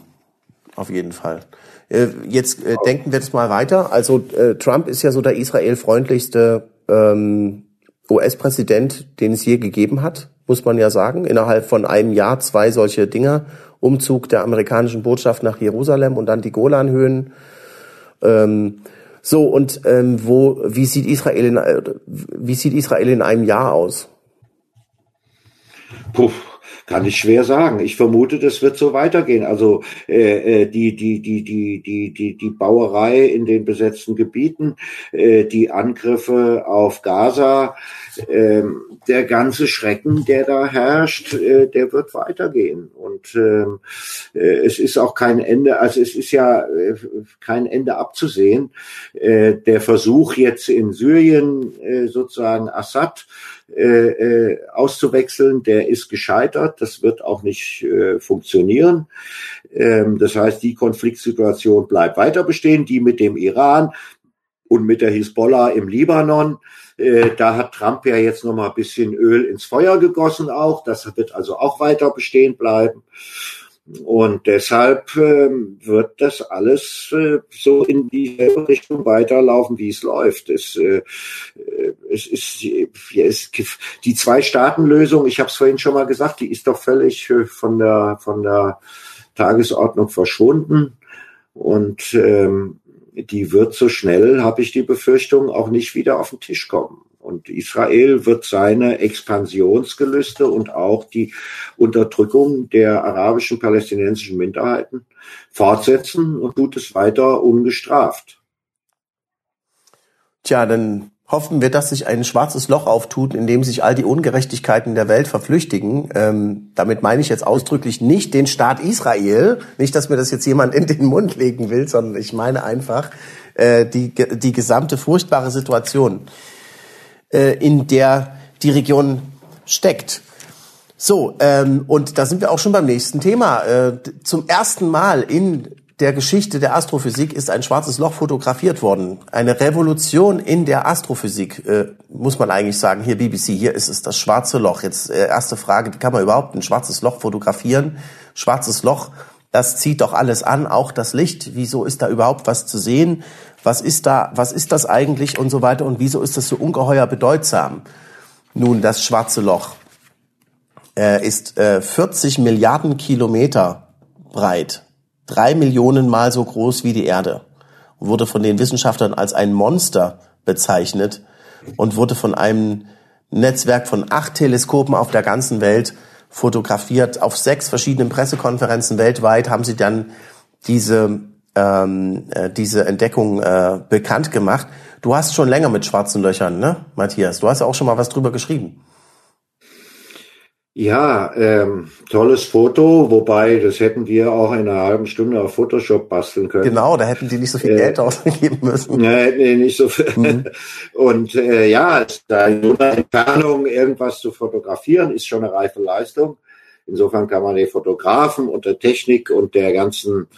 [SPEAKER 1] Auf jeden Fall. Äh, jetzt äh, denken wir das mal weiter. Also äh, Trump ist ja so der israelfreundlichste ähm, US-Präsident, den es je gegeben hat, muss man ja sagen. Innerhalb von einem Jahr zwei solche Dinger Umzug der amerikanischen Botschaft nach Jerusalem und dann die Golanhöhen. Ähm, so und ähm, wo wie sieht Israel in, wie sieht Israel in einem Jahr aus?
[SPEAKER 3] Puh, kann ich schwer sagen. Ich vermute, das wird so weitergehen. Also äh, äh, die, die, die, die, die, die, die Bauerei in den besetzten Gebieten, äh, die Angriffe auf Gaza, äh, der ganze Schrecken, der da herrscht, äh, der wird weitergehen. Und ähm, äh, es ist auch kein Ende, also es ist ja äh, kein Ende abzusehen. Äh, der Versuch jetzt in Syrien äh, sozusagen Assad äh, äh, auszuwechseln, der ist gescheitert. Das wird auch nicht äh, funktionieren. Ähm, das heißt, die Konfliktsituation bleibt weiter bestehen, die mit dem Iran und mit der Hisbollah im Libanon. Äh, da hat Trump ja jetzt noch mal ein bisschen Öl ins Feuer gegossen auch. Das wird also auch weiter bestehen bleiben. Und deshalb ähm, wird das alles äh, so in dieselbe Richtung weiterlaufen, wie es läuft. Es, äh, äh es ist es, die Zwei-Staaten-Lösung. Ich habe es vorhin schon mal gesagt, die ist doch völlig äh, von der von der Tagesordnung verschwunden und ähm, die wird so schnell, habe ich die Befürchtung, auch nicht wieder auf den Tisch kommen. Und Israel wird seine Expansionsgelüste und auch die Unterdrückung der arabischen palästinensischen Minderheiten fortsetzen und tut es weiter ungestraft.
[SPEAKER 1] Tja, dann hoffen wir, dass sich ein schwarzes Loch auftut, in dem sich all die Ungerechtigkeiten der Welt verflüchtigen. Ähm, damit meine ich jetzt ausdrücklich nicht den Staat Israel, nicht, dass mir das jetzt jemand in den Mund legen will, sondern ich meine einfach äh, die, die gesamte furchtbare Situation äh, in der die Region steckt. So, ähm, und da sind wir auch schon beim nächsten Thema. Äh, zum ersten Mal in der Geschichte der Astrophysik ist ein schwarzes Loch fotografiert worden. Eine Revolution in der Astrophysik, äh, muss man eigentlich sagen. Hier BBC, hier ist es das schwarze Loch. Jetzt äh, erste Frage, kann man überhaupt ein schwarzes Loch fotografieren? Schwarzes Loch, das zieht doch alles an, auch das Licht. Wieso ist da überhaupt was zu sehen? Was ist da, was ist das eigentlich und so weiter und wieso ist das so ungeheuer bedeutsam? Nun, das schwarze Loch äh, ist äh, 40 Milliarden Kilometer breit, drei Millionen Mal so groß wie die Erde und wurde von den Wissenschaftlern als ein Monster bezeichnet und wurde von einem Netzwerk von acht Teleskopen auf der ganzen Welt fotografiert. Auf sechs verschiedenen Pressekonferenzen weltweit haben sie dann diese ähm, äh, diese Entdeckung äh, bekannt gemacht. Du hast schon länger mit schwarzen Löchern, ne, Matthias? Du hast ja auch schon mal was drüber geschrieben.
[SPEAKER 3] Ja, ähm, tolles Foto, wobei das hätten wir auch in einer halben Stunde auf Photoshop basteln können.
[SPEAKER 1] Genau, da hätten die nicht so viel äh, Geld ausgeben müssen. [LAUGHS]
[SPEAKER 3] Nee, nee nicht so viel. Mhm. Und äh, ja, da in so einer Entfernung irgendwas zu fotografieren, ist schon eine reife Leistung. Insofern kann man den Fotografen und der Technik und der ganzen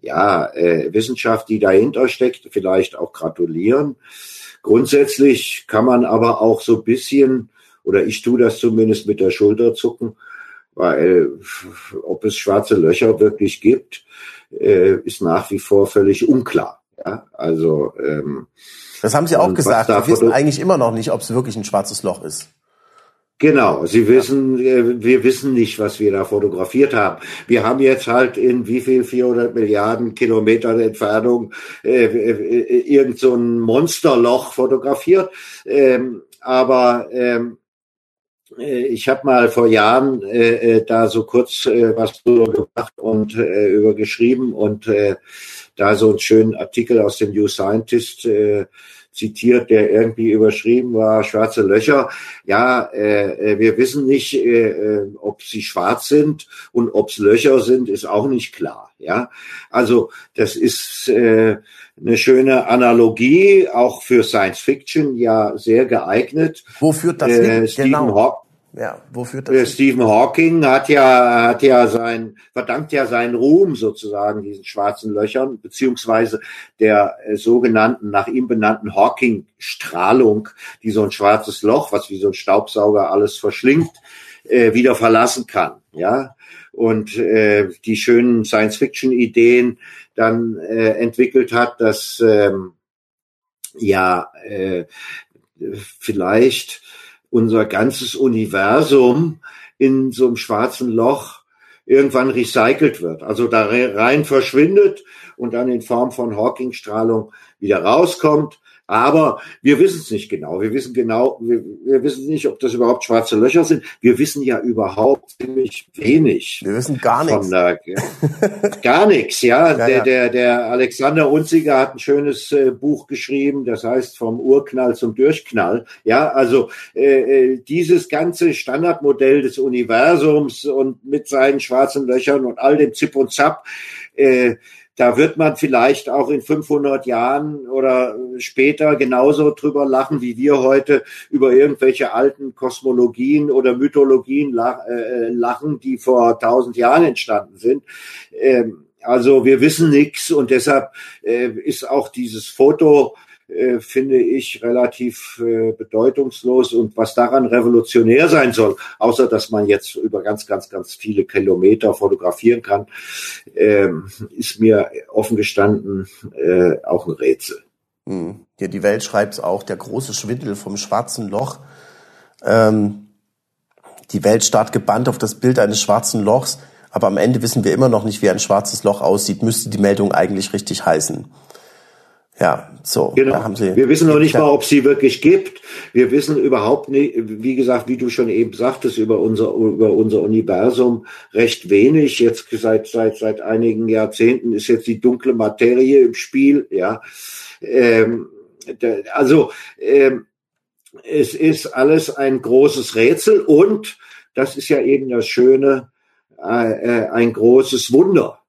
[SPEAKER 3] ja, äh, Wissenschaft, die dahinter steckt, vielleicht auch gratulieren. Grundsätzlich kann man aber auch so bisschen, oder ich tue das zumindest mit der Schulter zucken, weil ob es schwarze Löcher wirklich gibt, äh, ist nach wie vor völlig unklar. Ja, also ähm,
[SPEAKER 1] das haben Sie auch gesagt. Wir wissen eigentlich immer noch nicht, ob es wirklich ein schwarzes Loch ist.
[SPEAKER 3] Genau, Sie wissen, äh, wir wissen nicht, was wir da fotografiert haben. Wir haben jetzt halt in wie viel 400 Milliarden Kilometern Entfernung äh, äh, irgend so ein Monsterloch fotografiert. Ähm, aber ähm, äh, ich habe mal vor Jahren äh, da so kurz äh, was drüber gemacht und äh, über geschrieben und äh, da so einen schönen Artikel aus dem New Scientist äh, zitiert, der irgendwie überschrieben war, schwarze Löcher. Ja, äh, äh wir wissen nicht, äh, äh, ob sie schwarz sind und ob es Löcher sind, ist auch nicht klar. Ja, also das ist äh, eine schöne Analogie, auch für Science Fiction ja sehr geeignet.
[SPEAKER 1] Wo führt das
[SPEAKER 3] äh, hin? Stephen genau. Hawking ja, wo führt das? Äh, Stephen Hawking hat ja, hat ja sein, verdankt ja seinen Ruhm sozusagen diesen schwarzen Löchern, beziehungsweise der äh, sogenannten, nach ihm benannten Hawking-Strahlung, die so ein schwarzes Loch, was wie so ein Staubsauger alles verschlingt, äh, wieder verlassen kann, ja. Und äh, die schönen Science-Fiction-Ideen dann äh, entwickelt hat, dass ähm, ja äh, vielleicht unser ganzes Universum in so einem schwarzen Loch irgendwann recycelt wird. Also da rein verschwindet und dann in Form von Hawking-Strahlung wieder rauskommt aber wir wissen es nicht genau. Wir wissen genau, wir, wir, wissen nicht, ob das überhaupt schwarze Löcher sind. Wir wissen ja überhaupt ziemlich wenig.
[SPEAKER 1] Wir wissen gar nichts.
[SPEAKER 3] Der, [LAUGHS] gar nichts, ja. ja, der, Der, der Alexander Unziger hat ein schönes äh, Buch geschrieben, das heißt vom Urknall zum Durchknall. Ja, also äh, äh dieses ganze Standardmodell des Universums und mit seinen schwarzen Löchern und all dem Zip und Zap, äh, da wird man vielleicht auch in 500 Jahren oder später genauso drüber lachen, wie wir heute über irgendwelche alten Kosmologien oder Mythologien äh, lachen, die vor 1000 Jahren entstanden sind. Ähm, also wir wissen nichts und deshalb äh, ist auch dieses Foto äh, finde ich relativ äh, bedeutungslos und was daran revolutionär sein soll, außer dass man jetzt über ganz, ganz, ganz viele Kilometer fotografieren kann, ähm, ist mir offen gestanden äh, auch ein Rätsel.
[SPEAKER 1] Hm. Ja, die Welt schreibt es auch, der große Schwindel vom schwarzen Loch. Ähm, die Welt starrt gebannt auf das Bild eines schwarzen Lochs, aber am Ende wissen wir immer noch nicht, wie ein schwarzes Loch aussieht, müsste die Meldung eigentlich richtig heißen. Ja, so.
[SPEAKER 3] Genau. Haben Sie wir wissen noch nicht mal, ob sie wirklich gibt. Wir wissen überhaupt nicht, wie gesagt, wie du schon eben sagtest, über unser, über unser Universum recht wenig. Jetzt seit, seit, seit einigen Jahrzehnten ist jetzt die dunkle Materie im Spiel, ja. Ähm, also, ähm, es ist alles ein großes Rätsel und das ist ja eben das Schöne, äh, äh ein großes Wunder.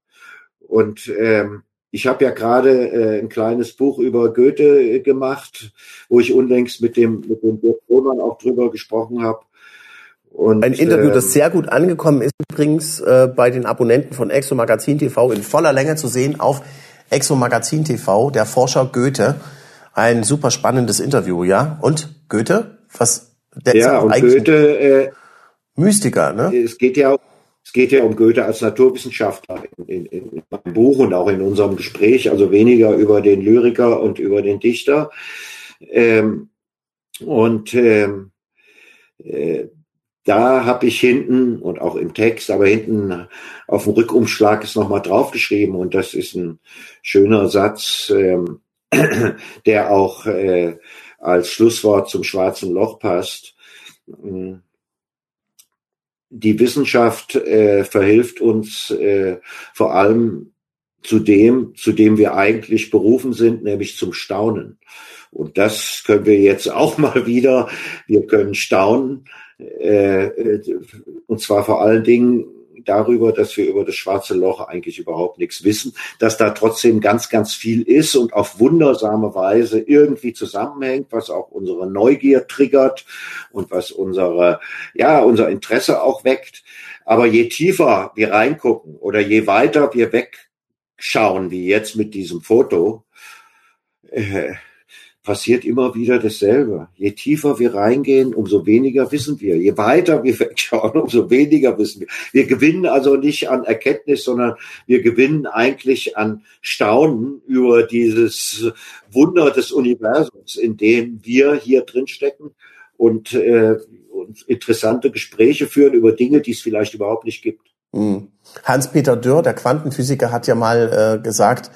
[SPEAKER 3] Und ähm, ich habe ja gerade äh, ein kleines Buch über Goethe äh, gemacht, wo ich unlängst mit dem mit dem Dirk Roman auch drüber gesprochen habe.
[SPEAKER 1] Und, ein Interview, das ähm, sehr gut angekommen ist, übrigens äh, bei den Abonnenten von Exo Magazin TV in voller Länge zu sehen auf Exo Magazin TV, der Forscher Goethe. Ein super spannendes Interview, ja. Und Goethe, was
[SPEAKER 3] der ja, ist und Goethe, äh,
[SPEAKER 1] Mystiker, ne?
[SPEAKER 3] Es geht ja auch es geht ja um Goethe als Naturwissenschaftler in, in, in, meinem Buch und auch in unserem Gespräch, also weniger über den Lyriker und über den Dichter. Ähm, und ähm, äh, da habe ich hinten und auch im Text, aber hinten auf dem Rückumschlag ist nochmal draufgeschrieben und das ist ein schöner Satz, ähm, der auch äh, als Schlusswort zum schwarzen Loch passt die Wissenschaft äh, verhilft uns äh, vor allem zu dem, zu dem wir eigentlich berufen sind, nämlich zum Staunen. Und das können wir jetzt [LAUGHS] auch mal wieder. Wir können staunen, äh, äh und zwar vor allen Dingen darüber, dass wir über das schwarze Loch eigentlich überhaupt nichts wissen, dass da trotzdem ganz, ganz viel ist und auf wundersame Weise irgendwie zusammenhängt, was auch unsere Neugier triggert und was unsere, ja, unser Interesse auch weckt. Aber je tiefer wir reingucken oder je weiter wir wegschauen, wie jetzt mit diesem Foto, äh, passiert immer wieder dasselbe. Je tiefer wir reingehen, umso weniger wissen wir. Je weiter wir [LAUGHS] wegschauen, umso weniger wissen wir. Wir gewinnen also nicht an Erkenntnis, sondern wir gewinnen eigentlich an Staunen über dieses Wunder des Universums, in dem wir hier drin stecken und, äh, und interessante Gespräche führen über Dinge, die es vielleicht überhaupt nicht gibt.
[SPEAKER 1] Hm. Hans-Peter Dürr, der Quantenphysiker, hat ja mal äh, gesagt,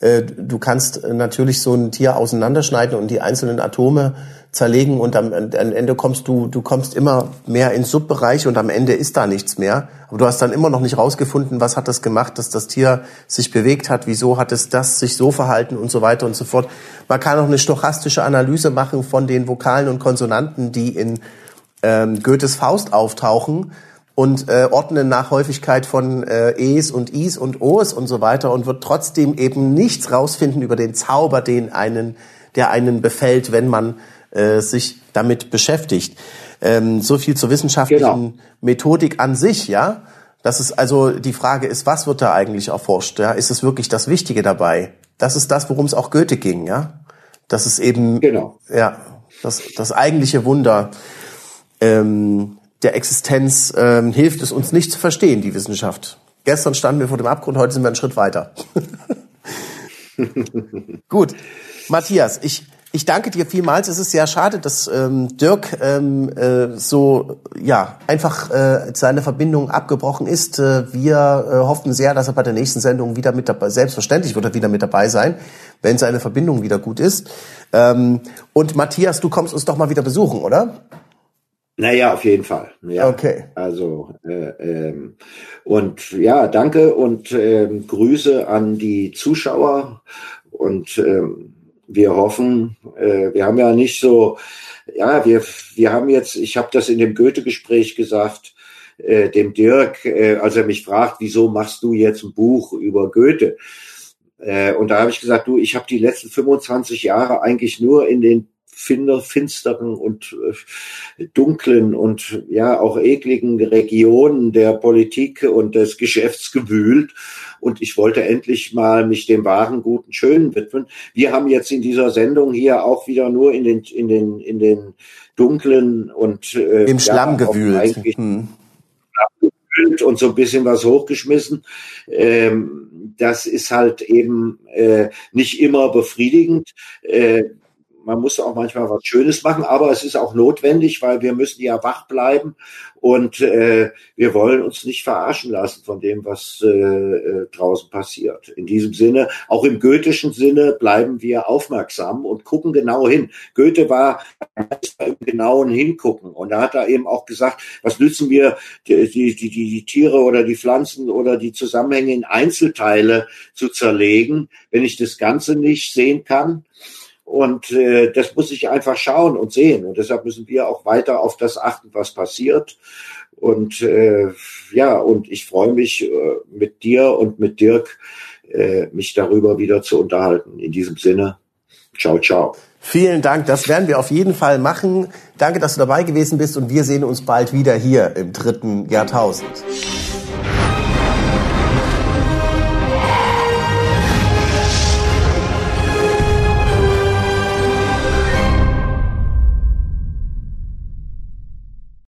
[SPEAKER 1] du kannst natürlich so ein Tier auseinanderschneiden und die einzelnen Atome zerlegen und am, Ende kommst du, du kommst immer mehr in Subbereiche und am Ende ist da nichts mehr. Aber du hast dann immer noch nicht rausgefunden, was hat das gemacht, dass das Tier sich bewegt hat, wieso hat es das sich so verhalten und so weiter und so fort. Man kann auch eine stochastische Analyse machen von den Vokalen und Konsonanten, die in ähm, Goethes Faust auftauchen und äh, ordnen nach Häufigkeit von äh, E's und I's und O's und so weiter und wird trotzdem eben nichts rausfinden über den Zauber, den einen, der einen befällt, wenn man äh, sich damit beschäftigt. Ähm, so viel zur wissenschaftlichen genau. Methodik an sich, ja. Das ist also die Frage ist, was wird da eigentlich erforscht? Ja? Ist es wirklich das Wichtige dabei? Das ist das, worum es auch Goethe ging, ja. Das ist eben
[SPEAKER 3] genau.
[SPEAKER 1] ja das, das eigentliche Wunder. Ähm, der Existenz ähm, hilft es uns nicht zu verstehen, die Wissenschaft. Gestern standen wir vor dem Abgrund, heute sind wir einen Schritt weiter. [LAUGHS] Gut, Matthias, ich, ich danke dir vielmals. Es ist sehr schade, dass ähm, Dirk ähm, äh, so ja einfach äh, seine Verbindung abgebrochen ist. Äh, wir äh, hoffen sehr, dass er bei der nächsten Sendung wieder mit dabei. Selbstverständlich wird er wieder mit dabei sein, wenn seine Verbindung wieder gut ist. Ähm, und Matthias, du kommst uns doch mal wieder besuchen, oder?
[SPEAKER 3] Naja, auf jeden Fall. Ja.
[SPEAKER 1] Okay.
[SPEAKER 3] Also äh, ähm, und ja, danke und ähm, Grüße an die Zuschauer und ähm, wir hoffen, äh, wir haben ja nicht so, ja, wir wir haben jetzt, ich habe das in dem Goethe-Gespräch gesagt, äh, dem Dirk, äh, als er mich fragt, wieso machst du jetzt ein Buch über Goethe? Äh, und da habe ich gesagt, du, ich habe die letzten 25 Jahre eigentlich nur in den finsteren und äh, dunklen und ja auch ekligen Regionen der Politik und des Geschäfts gewühlt. Und ich wollte endlich mal mich dem wahren, guten, schönen widmen. Wir haben jetzt in dieser Sendung hier auch wieder nur in den, in den, in den dunklen und
[SPEAKER 1] äh, im Schlamm ja, gewühlt. Hm.
[SPEAKER 3] Und so ein bisschen was hochgeschmissen. Ähm, das ist halt eben äh, nicht immer befriedigend. Äh, man muss auch manchmal was Schönes machen, aber es ist auch notwendig, weil wir müssen ja wach bleiben und äh, wir wollen uns nicht verarschen lassen von dem, was äh, äh, draußen passiert. In diesem Sinne, auch im goethischen Sinne, bleiben wir aufmerksam und gucken genau hin. Goethe war im genauen Hingucken und da hat er eben auch gesagt, was nützen wir die, die, die, die Tiere oder die Pflanzen oder die Zusammenhänge in Einzelteile zu zerlegen, wenn ich das Ganze nicht sehen kann. Und äh, das muss ich einfach schauen und sehen. Und deshalb müssen wir auch weiter auf das achten, was passiert. Und äh, ja, und ich freue mich äh, mit dir und mit Dirk, äh, mich darüber wieder zu unterhalten. In diesem Sinne, ciao, ciao.
[SPEAKER 1] Vielen Dank, das werden wir auf jeden Fall machen. Danke, dass du dabei gewesen bist und wir sehen uns bald wieder hier im dritten Jahrtausend.